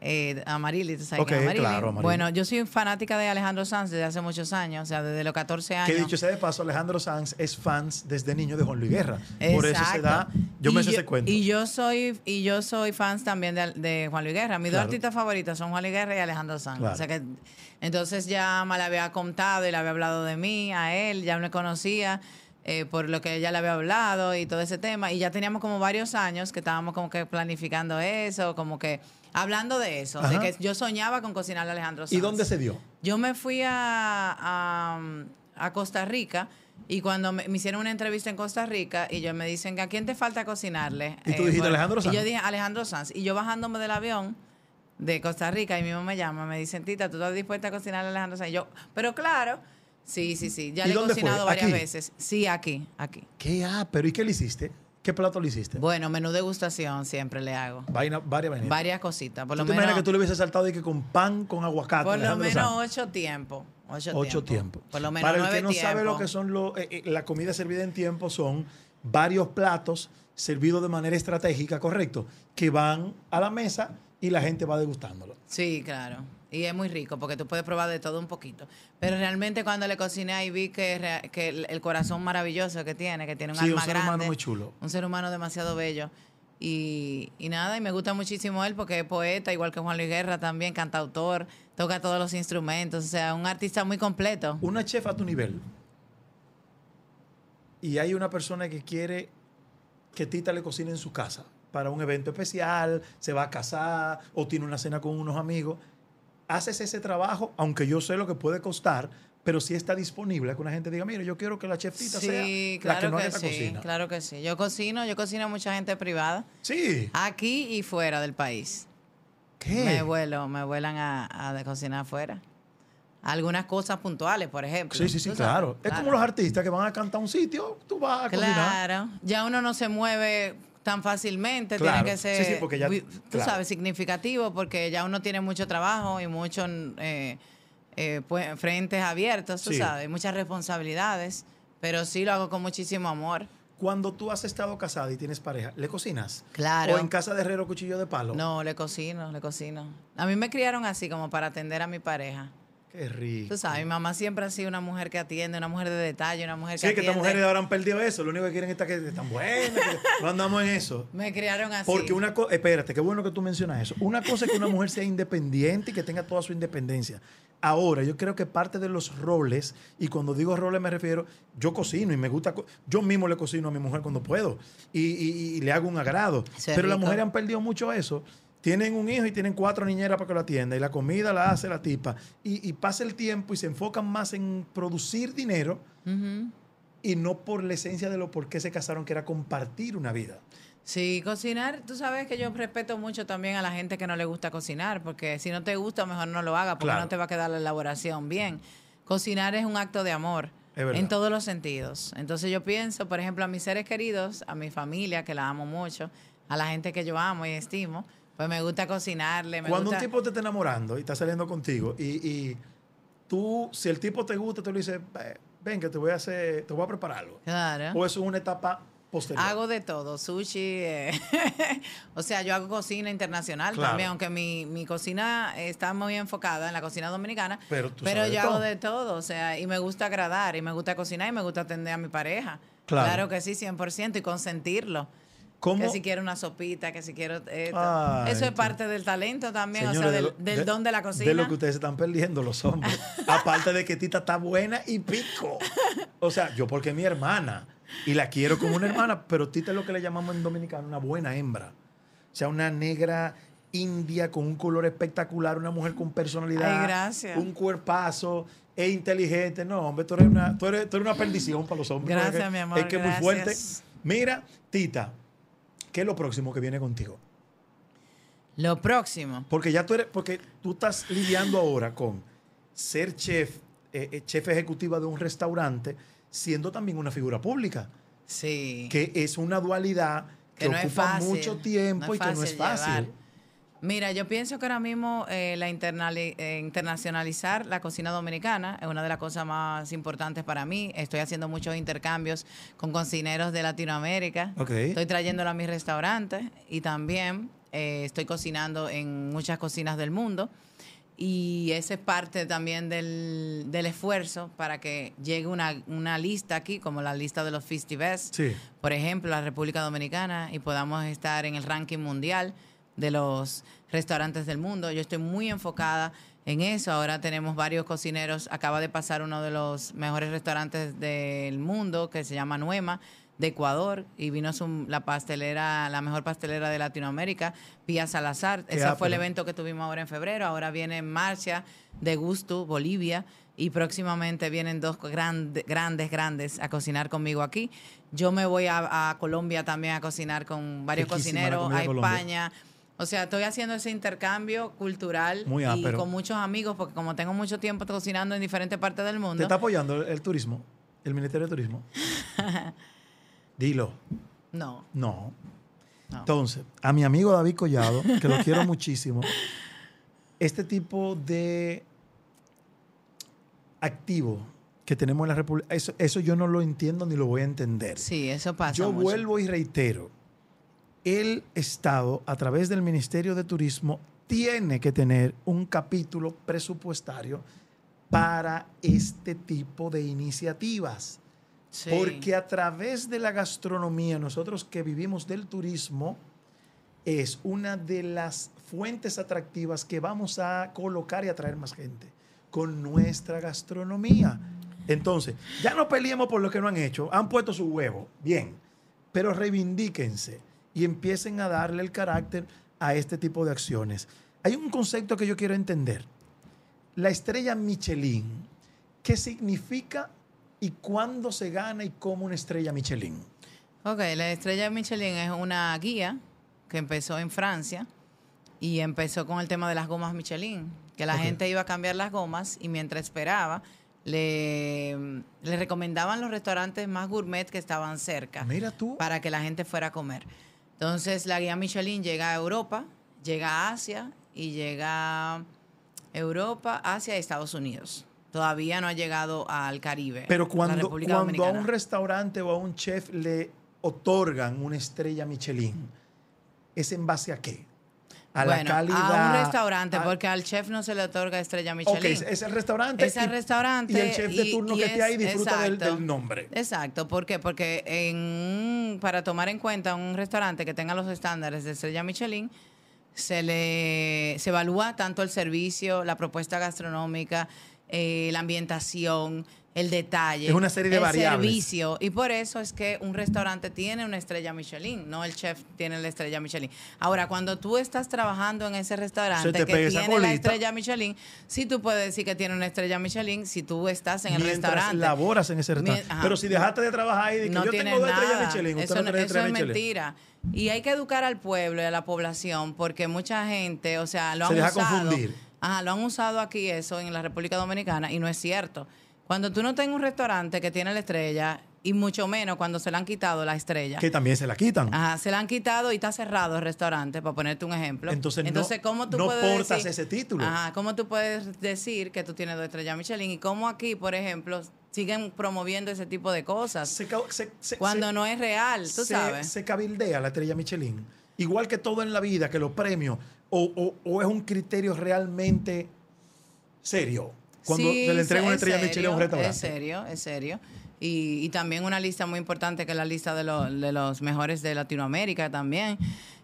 Eh, Amarili, ¿tú sabes Ok, quién es Amarili? claro, Amarili. Bueno, yo soy fanática de Alejandro Sanz desde hace muchos años, o sea, desde los 14 años. Que dicho sea de paso, Alejandro Sanz es fans desde niño de Juan Luis Guerra. Por eso se Exacto. da. Yo me sé ese cuento. Y yo soy, y yo soy fans también de, de Juan Luis Guerra. Mis Claro. dos artistas favoritos son Juan Luis Guerra y Alejandro Sanz. Claro. O sea que, entonces ya me le había contado y le había hablado de mí, a él, ya me conocía. eh, por lo que ella le había hablado y todo ese tema. Y ya teníamos como varios años que estábamos como que planificando eso, como que hablando de eso, de que yo soñaba con cocinarle a Alejandro Sanz. ¿Y dónde se dio? Yo me fui a, a, a Costa Rica y cuando me, me hicieron una entrevista en Costa Rica y yo me dicen, ¿a quién te falta cocinarle? Y tú dijiste, Alejandro Y Sanz. yo dije, Alejandro Sanz. Y yo bajándome del avión de Costa Rica y mi mamá me llama, me dicen, Tita, ¿tú estás dispuesta a cocinarle a Alejandro Sanz? Y yo, pero claro, sí, sí, sí, ya ¿Y le he fue? cocinado varias ¿Aquí? veces. Sí, aquí, aquí. ¿Qué ápero? ¿Y qué le hiciste? ¿Qué plato le hiciste? Bueno, menú degustación siempre le hago. Vaina, varias vainas. Varias cositas, por ¿Tú lo te imaginas menos. que tú le hubieses saltado y que con pan con aguacate? Por lo menos Sanz? ocho tiempos. Ocho, Ocho tiempos. tiempos. Por lo menos Para el que no sabe lo que son los, eh, eh, la comida servida en tiempo, son varios platos servidos de manera estratégica, correcto, que van a la mesa y la gente va degustándolo. Sí, claro. Y es muy rico porque tú puedes probar de todo un poquito. Pero realmente cuando le cociné ahí vi que, que el, el corazón maravilloso que tiene, que tiene un Sí, un alma ser grande. humano muy chulo. Un ser humano demasiado bello. Y, y nada, y me gusta muchísimo él porque es poeta, igual que Juan Luis Guerra también, cantautor, toca todos los instrumentos, o sea, un artista muy completo. Una chef a tu nivel, y hay una persona que quiere que Tita le cocine en su casa para un evento especial, se va a casar o tiene una cena con unos amigos, haces ese trabajo, aunque yo sé lo que puede costar, pero si está disponible, que una gente diga, mire, yo quiero que la chef Tita sea Sí, la que claro no que, haga esta sí, cocina. claro que sí. Yo cocino, yo cocino a mucha gente privada, Sí. aquí y fuera del país. ¿Qué? Me vuelo, me vuelan a, cocinar afuera. Algunas cosas puntuales, por ejemplo. Sí, sí, sí, claro. Es como los artistas que van a cantar a un sitio, tú vas a cocinar. Claro. Ya uno no se mueve tan fácilmente, Claro. tiene que ser, sí, porque ya- vi- tú claro. sabes, significativo, porque ya uno tiene mucho trabajo y muchos eh, eh, pues, frentes abiertos, tú Sí. sabes, muchas responsabilidades, pero sí lo hago con muchísimo amor. Cuando tú has estado casada y tienes pareja, ¿le cocinas? Claro. ¿O en casa de herrero cuchillo de palo? No, le cocino, le cocino. A mí me criaron así, como para atender a mi pareja. Qué rico. Tú sabes, mi mamá siempre ha sido una mujer que atiende, una mujer de detalle, una mujer que Sí, que estas mujeres ahora han perdido eso. Lo único que quieren es que están buenas, que no andamos en eso. Me criaron así. Porque una cosa, espérate, qué bueno que tú mencionas eso. Una cosa es que una mujer sea independiente y que tenga toda su independencia. Ahora, yo creo que parte de los roles, y cuando digo roles me refiero, yo cocino y me gusta, yo mismo le cocino a mi mujer cuando puedo y, y- y le hago un agrado. Eso Pero las mujeres han perdido mucho eso. Tienen un hijo y tienen cuatro niñeras para que lo atienda y la comida la hace la tipa. Y, y pasa el tiempo y se enfocan más en producir dinero y no por la esencia de lo por qué se casaron, que era compartir una vida. Sí, cocinar, tú sabes que yo respeto mucho también a la gente que no le gusta cocinar, porque si no te gusta, mejor no lo hagas, porque Claro. no te va a quedar la elaboración bien. Cocinar es un acto de amor en todos los sentidos. Entonces yo pienso, por ejemplo, a mis seres queridos, a mi familia, que la amo mucho, a la gente que yo amo y estimo, pues me gusta cocinarle, me Cuando gusta... un tipo te está enamorando y está saliendo contigo y, y tú, si el tipo te gusta, tú le dices, "Ve, ven que te voy a hacer, te voy a preparar algo. Claro. O eso es una etapa posterior. Hago de todo, sushi, eh, o sea, yo hago cocina internacional Claro. también, aunque mi, mi cocina está muy enfocada en la cocina dominicana, Pero tú pero sabes yo todo. hago de todo, o sea, y me gusta agradar, y me gusta cocinar, y me gusta atender a mi pareja. Claro. que sí, 100%, y consentirlo. ¿Cómo? Que si quiero una sopita, que si quiero esto. Ay, Eso es parte del talento también, o sea, del, de don de la cocina. De lo que ustedes están perdiendo los hombres. Aparte de que Tita está buena y pico. O sea, yo porque es mi hermana y la quiero como una hermana, pero Tita es lo que le llamamos en dominicano una buena hembra. O sea, una negra india con un color espectacular, una mujer con personalidad. Ay, gracias. Un cuerpazo, es inteligente. No, hombre, tú eres una, tú eres, tú eres una perdición para los hombres. Gracias, mi amor, Es que es muy fuerte. Mira, Tita, ¿qué es lo próximo que viene contigo? Lo próximo. Porque ya tú eres, porque tú estás lidiando ahora con ser chef, eh, eh, chef ejecutiva de un restaurante, siendo también una figura pública, Sí. que es una dualidad que, que no es ocupa fácil, mucho tiempo no y que no es fácil. llevar. Mira, yo pienso que ahora mismo eh, la eh, internacionalizar la cocina dominicana es una de las cosas más importantes para mí. Estoy haciendo muchos intercambios con cocineros de Latinoamérica. Ok. Estoy trayéndolo a mis restaurantes y también eh, estoy cocinando en muchas cocinas del mundo. Y esa es parte también del, del esfuerzo para que llegue una, una lista aquí, como la lista de los festivals Sí. por ejemplo, la República Dominicana y podamos estar en el ranking mundial de los restaurantes del mundo. Yo estoy muy enfocada en eso. Ahora tenemos varios cocineros. Acaba de pasar uno de los mejores restaurantes del mundo que se llama Nuema de Ecuador y vino su- la pastelera, la mejor pastelera de Latinoamérica, Pía Salazar. Qué Ese fue el evento que tuvimos ahora en febrero. Ahora viene Marcia de Gusto, Bolivia, y próximamente vienen dos grande- grandes, grandes a cocinar conmigo aquí. Yo me voy a, a Colombia también a cocinar con varios Riquísima cocineros, a Colombia. O sea, estoy haciendo ese intercambio cultural Muy y ápero. con muchos amigos, porque como tengo mucho tiempo cocinando en diferentes partes del ¿Te mundo, está apoyando el, el turismo? ¿El Ministerio de Turismo? Dilo. no, No. no. Entonces, a mi amigo David Collado, que lo quiero muchísimo, este tipo de activo que tenemos en la República, eso, eso yo no lo entiendo ni lo voy a entender. Sí, eso pasa. Yo mucho. vuelvo y reitero, el Estado, a través del Ministerio de Turismo, tiene que tener un capítulo presupuestario para este tipo de iniciativas. Sí. Porque a través de la gastronomía, nosotros que vivimos del turismo, es una de las fuentes atractivas que vamos a colocar y atraer más gente con nuestra gastronomía. Entonces, ya no peleemos por lo que no han hecho. Han puesto su huevo, bien. Pero reivindíquense y empiecen a darle el carácter a este tipo de acciones. Hay un concepto que yo quiero entender. La estrella Michelin, ¿qué significa y cuándo se gana y cómo una estrella Michelin? Ok, la estrella Michelin es una guía que empezó en Francia y empezó con el tema de las gomas Michelin, que la gente iba a cambiar las gomas y mientras esperaba le, le recomendaban los restaurantes más gourmet que estaban cerca Mira tú. para que la gente fuera a comer. Entonces la guía Michelin llega a Europa, llega a Asia y llega a Europa, Asia y Estados Unidos. Todavía no ha llegado al Caribe. Pero cuando, a un restaurante o a un chef le otorgan una estrella Michelin, ¿es en base a qué? A bueno, la calidad. a un restaurante, a- porque al chef no se le otorga estrella Michelin. es, es el restaurante. Es el restaurante. Y el chef de turno y que esté es- ahí disfruta del, nombre. Exacto, ¿por qué? Porque en, para tomar en cuenta un restaurante que tenga los estándares de estrella Michelin, se le se evalúa tanto el servicio, la propuesta gastronómica, eh, la ambientación, el detalle, Es una serie de el variables. servicio y por eso es que un restaurante tiene una estrella Michelin, no el chef tiene la estrella Michelin. Ahora, cuando tú estás trabajando en ese Se restaurante te que tiene la estrella Michelin, sí tú puedes decir que tiene una estrella Michelin si tú estás en el Mientras restaurante. laboras en ese restaurante. Ajá. Pero si dejaste de trabajar ahí, de que no yo tengo dos estrellas Michelin, usted eso no no- tiene eso estrella es Michelin. mentira. Y hay que educar al pueblo y a la población porque mucha gente, o sea, lo Se han deja usado. confundir. Ajá, lo han usado aquí eso en la República Dominicana y no es cierto. Cuando tú no tengas un restaurante que tiene la estrella y mucho menos cuando se le han quitado la estrella. Que también se la quitan. Ajá, se la han quitado y está cerrado el restaurante, para ponerte un ejemplo. Entonces, no- ¿cómo tú no puedes portas decir- ese título. Ajá, ¿cómo tú puedes decir que tú tienes dos estrellas Michelin? Y cómo aquí, por ejemplo, siguen promoviendo ese tipo de cosas Se ca- se- se- cuando no es real, tú sabes. se cabildea la estrella Michelin. Igual que todo en la vida, que los premios, o, o- o es un criterio realmente serio. Cuando Sí, se le entrega una es estrella Michelin a un serio, restaurante. Es serio, es serio. Y, y también una lista muy importante que es la lista de, lo- de los mejores de Latinoamérica también,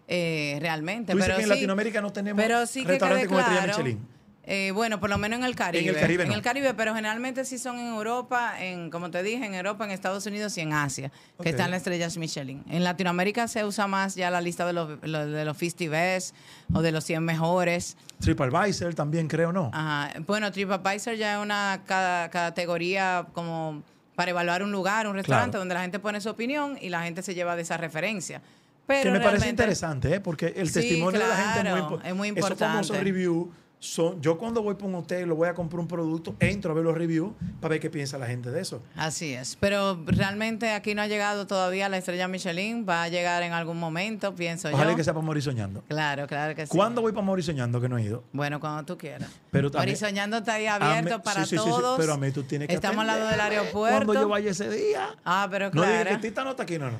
eh, realmente. Tú dices pero que en sí, Latinoamérica no tenemos pero sí que restaurantes con estrella claro, Michelin. Eh, bueno, por lo menos en el Caribe. En el Caribe En el Caribe, pero generalmente sí son en Europa, en como te dije, en Europa, en Estados Unidos y en Asia, Ok. que están las estrellas Michelin. En Latinoamérica se usa más ya la lista de los, lo- de los 50 Best o de los 100 mejores. TripAdvisor también, creo, ¿no? Ajá. Bueno, TripAdvisor ya es una ca- categoría como para evaluar un lugar, un restaurante, Claro. donde la gente pone su opinión y la gente se lleva de esa referencia. Pero que me parece interesante, ¿eh? porque el Sí, testimonio de la gente es muy, es muy Esos famosos importante. reviews son. Yo cuando voy por un hotel, lo voy a comprar un producto, entro a ver los reviews para ver qué piensa la gente de eso. Así es. Pero realmente aquí no ha llegado todavía la estrella Michelin. Va a llegar en algún momento, pienso Ojalá yo. que sea para morir soñando. Claro, claro que sí. ¿Cuándo voy para morir soñando que no he ido? Bueno, cuando tú quieras. Pero también- Marisoñando está ahí abierto mí- para sí, sí, todos. pero a mí tú tienes que Estamos al lado del aeropuerto. Cuando yo vaya ese día. Ah, pero No digas claro. que Tita no está aquí, no, no.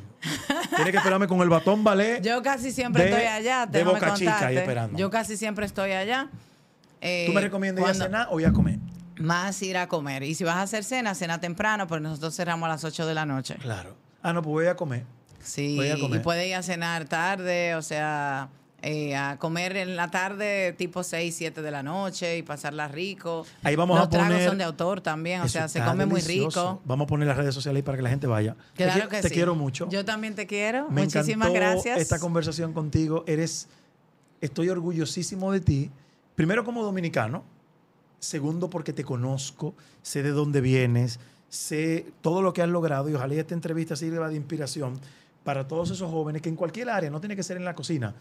Tienes que esperarme con el batón ballet. Yo casi siempre de- estoy allá. de déjame Boca Chica ahí esperando. Yo casi siempre estoy allá. Eh, ¿Tú me recomiendas ir a cenar o ir a comer? Más ir a comer. Y si vas a hacer cena, cena temprano, porque nosotros cerramos a las 8 de la noche. Claro. Ah, no, pues voy a comer. Sí, Voy a comer. y puede ir a cenar tarde, o sea, eh, a comer en la tarde tipo 6, 7 de la noche y pasarla rico. Ahí vamos Los a poner. tragos son de autor también, o sea, se come muy rico. Vamos a poner las redes sociales ahí para que la gente vaya. Te Claro qui- que te sí. quiero mucho. Yo también te quiero. Me Muchísimas encantó gracias. esta conversación contigo. Eres, estoy orgullosísimo de ti. Primero como dominicano. Segundo porque te conozco, sé de dónde vienes, sé todo lo que has logrado y ojalá esta entrevista sirva de inspiración para todos esos jóvenes que en cualquier área, no tiene que ser en la cocina,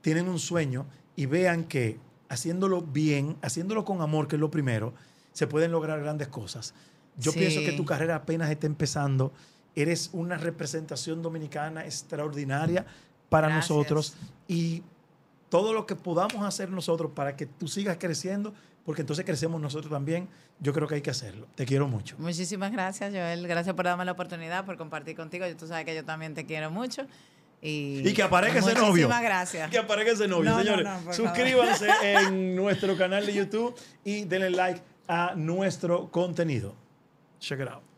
tienen un sueño y vean que haciéndolo bien, haciéndolo con amor, que es lo primero, se pueden lograr grandes cosas. Yo Sí. pienso que tu carrera apenas está empezando. Eres una representación dominicana extraordinaria para Gracias. nosotros y todo lo que podamos hacer nosotros para que tú sigas creciendo, porque entonces crecemos nosotros también, yo creo que hay que hacerlo. Te quiero mucho. Muchísimas gracias, Joel. Gracias por darme la oportunidad, por compartir contigo. Tú sabes que yo también te quiero mucho. Y, Y que aparezca ese novio. Muchísimas gracias. Que aparezca ese novio, No, no, señores. no, suscríbanse en nuestro canal de YouTube y denle like a nuestro contenido. Check it out.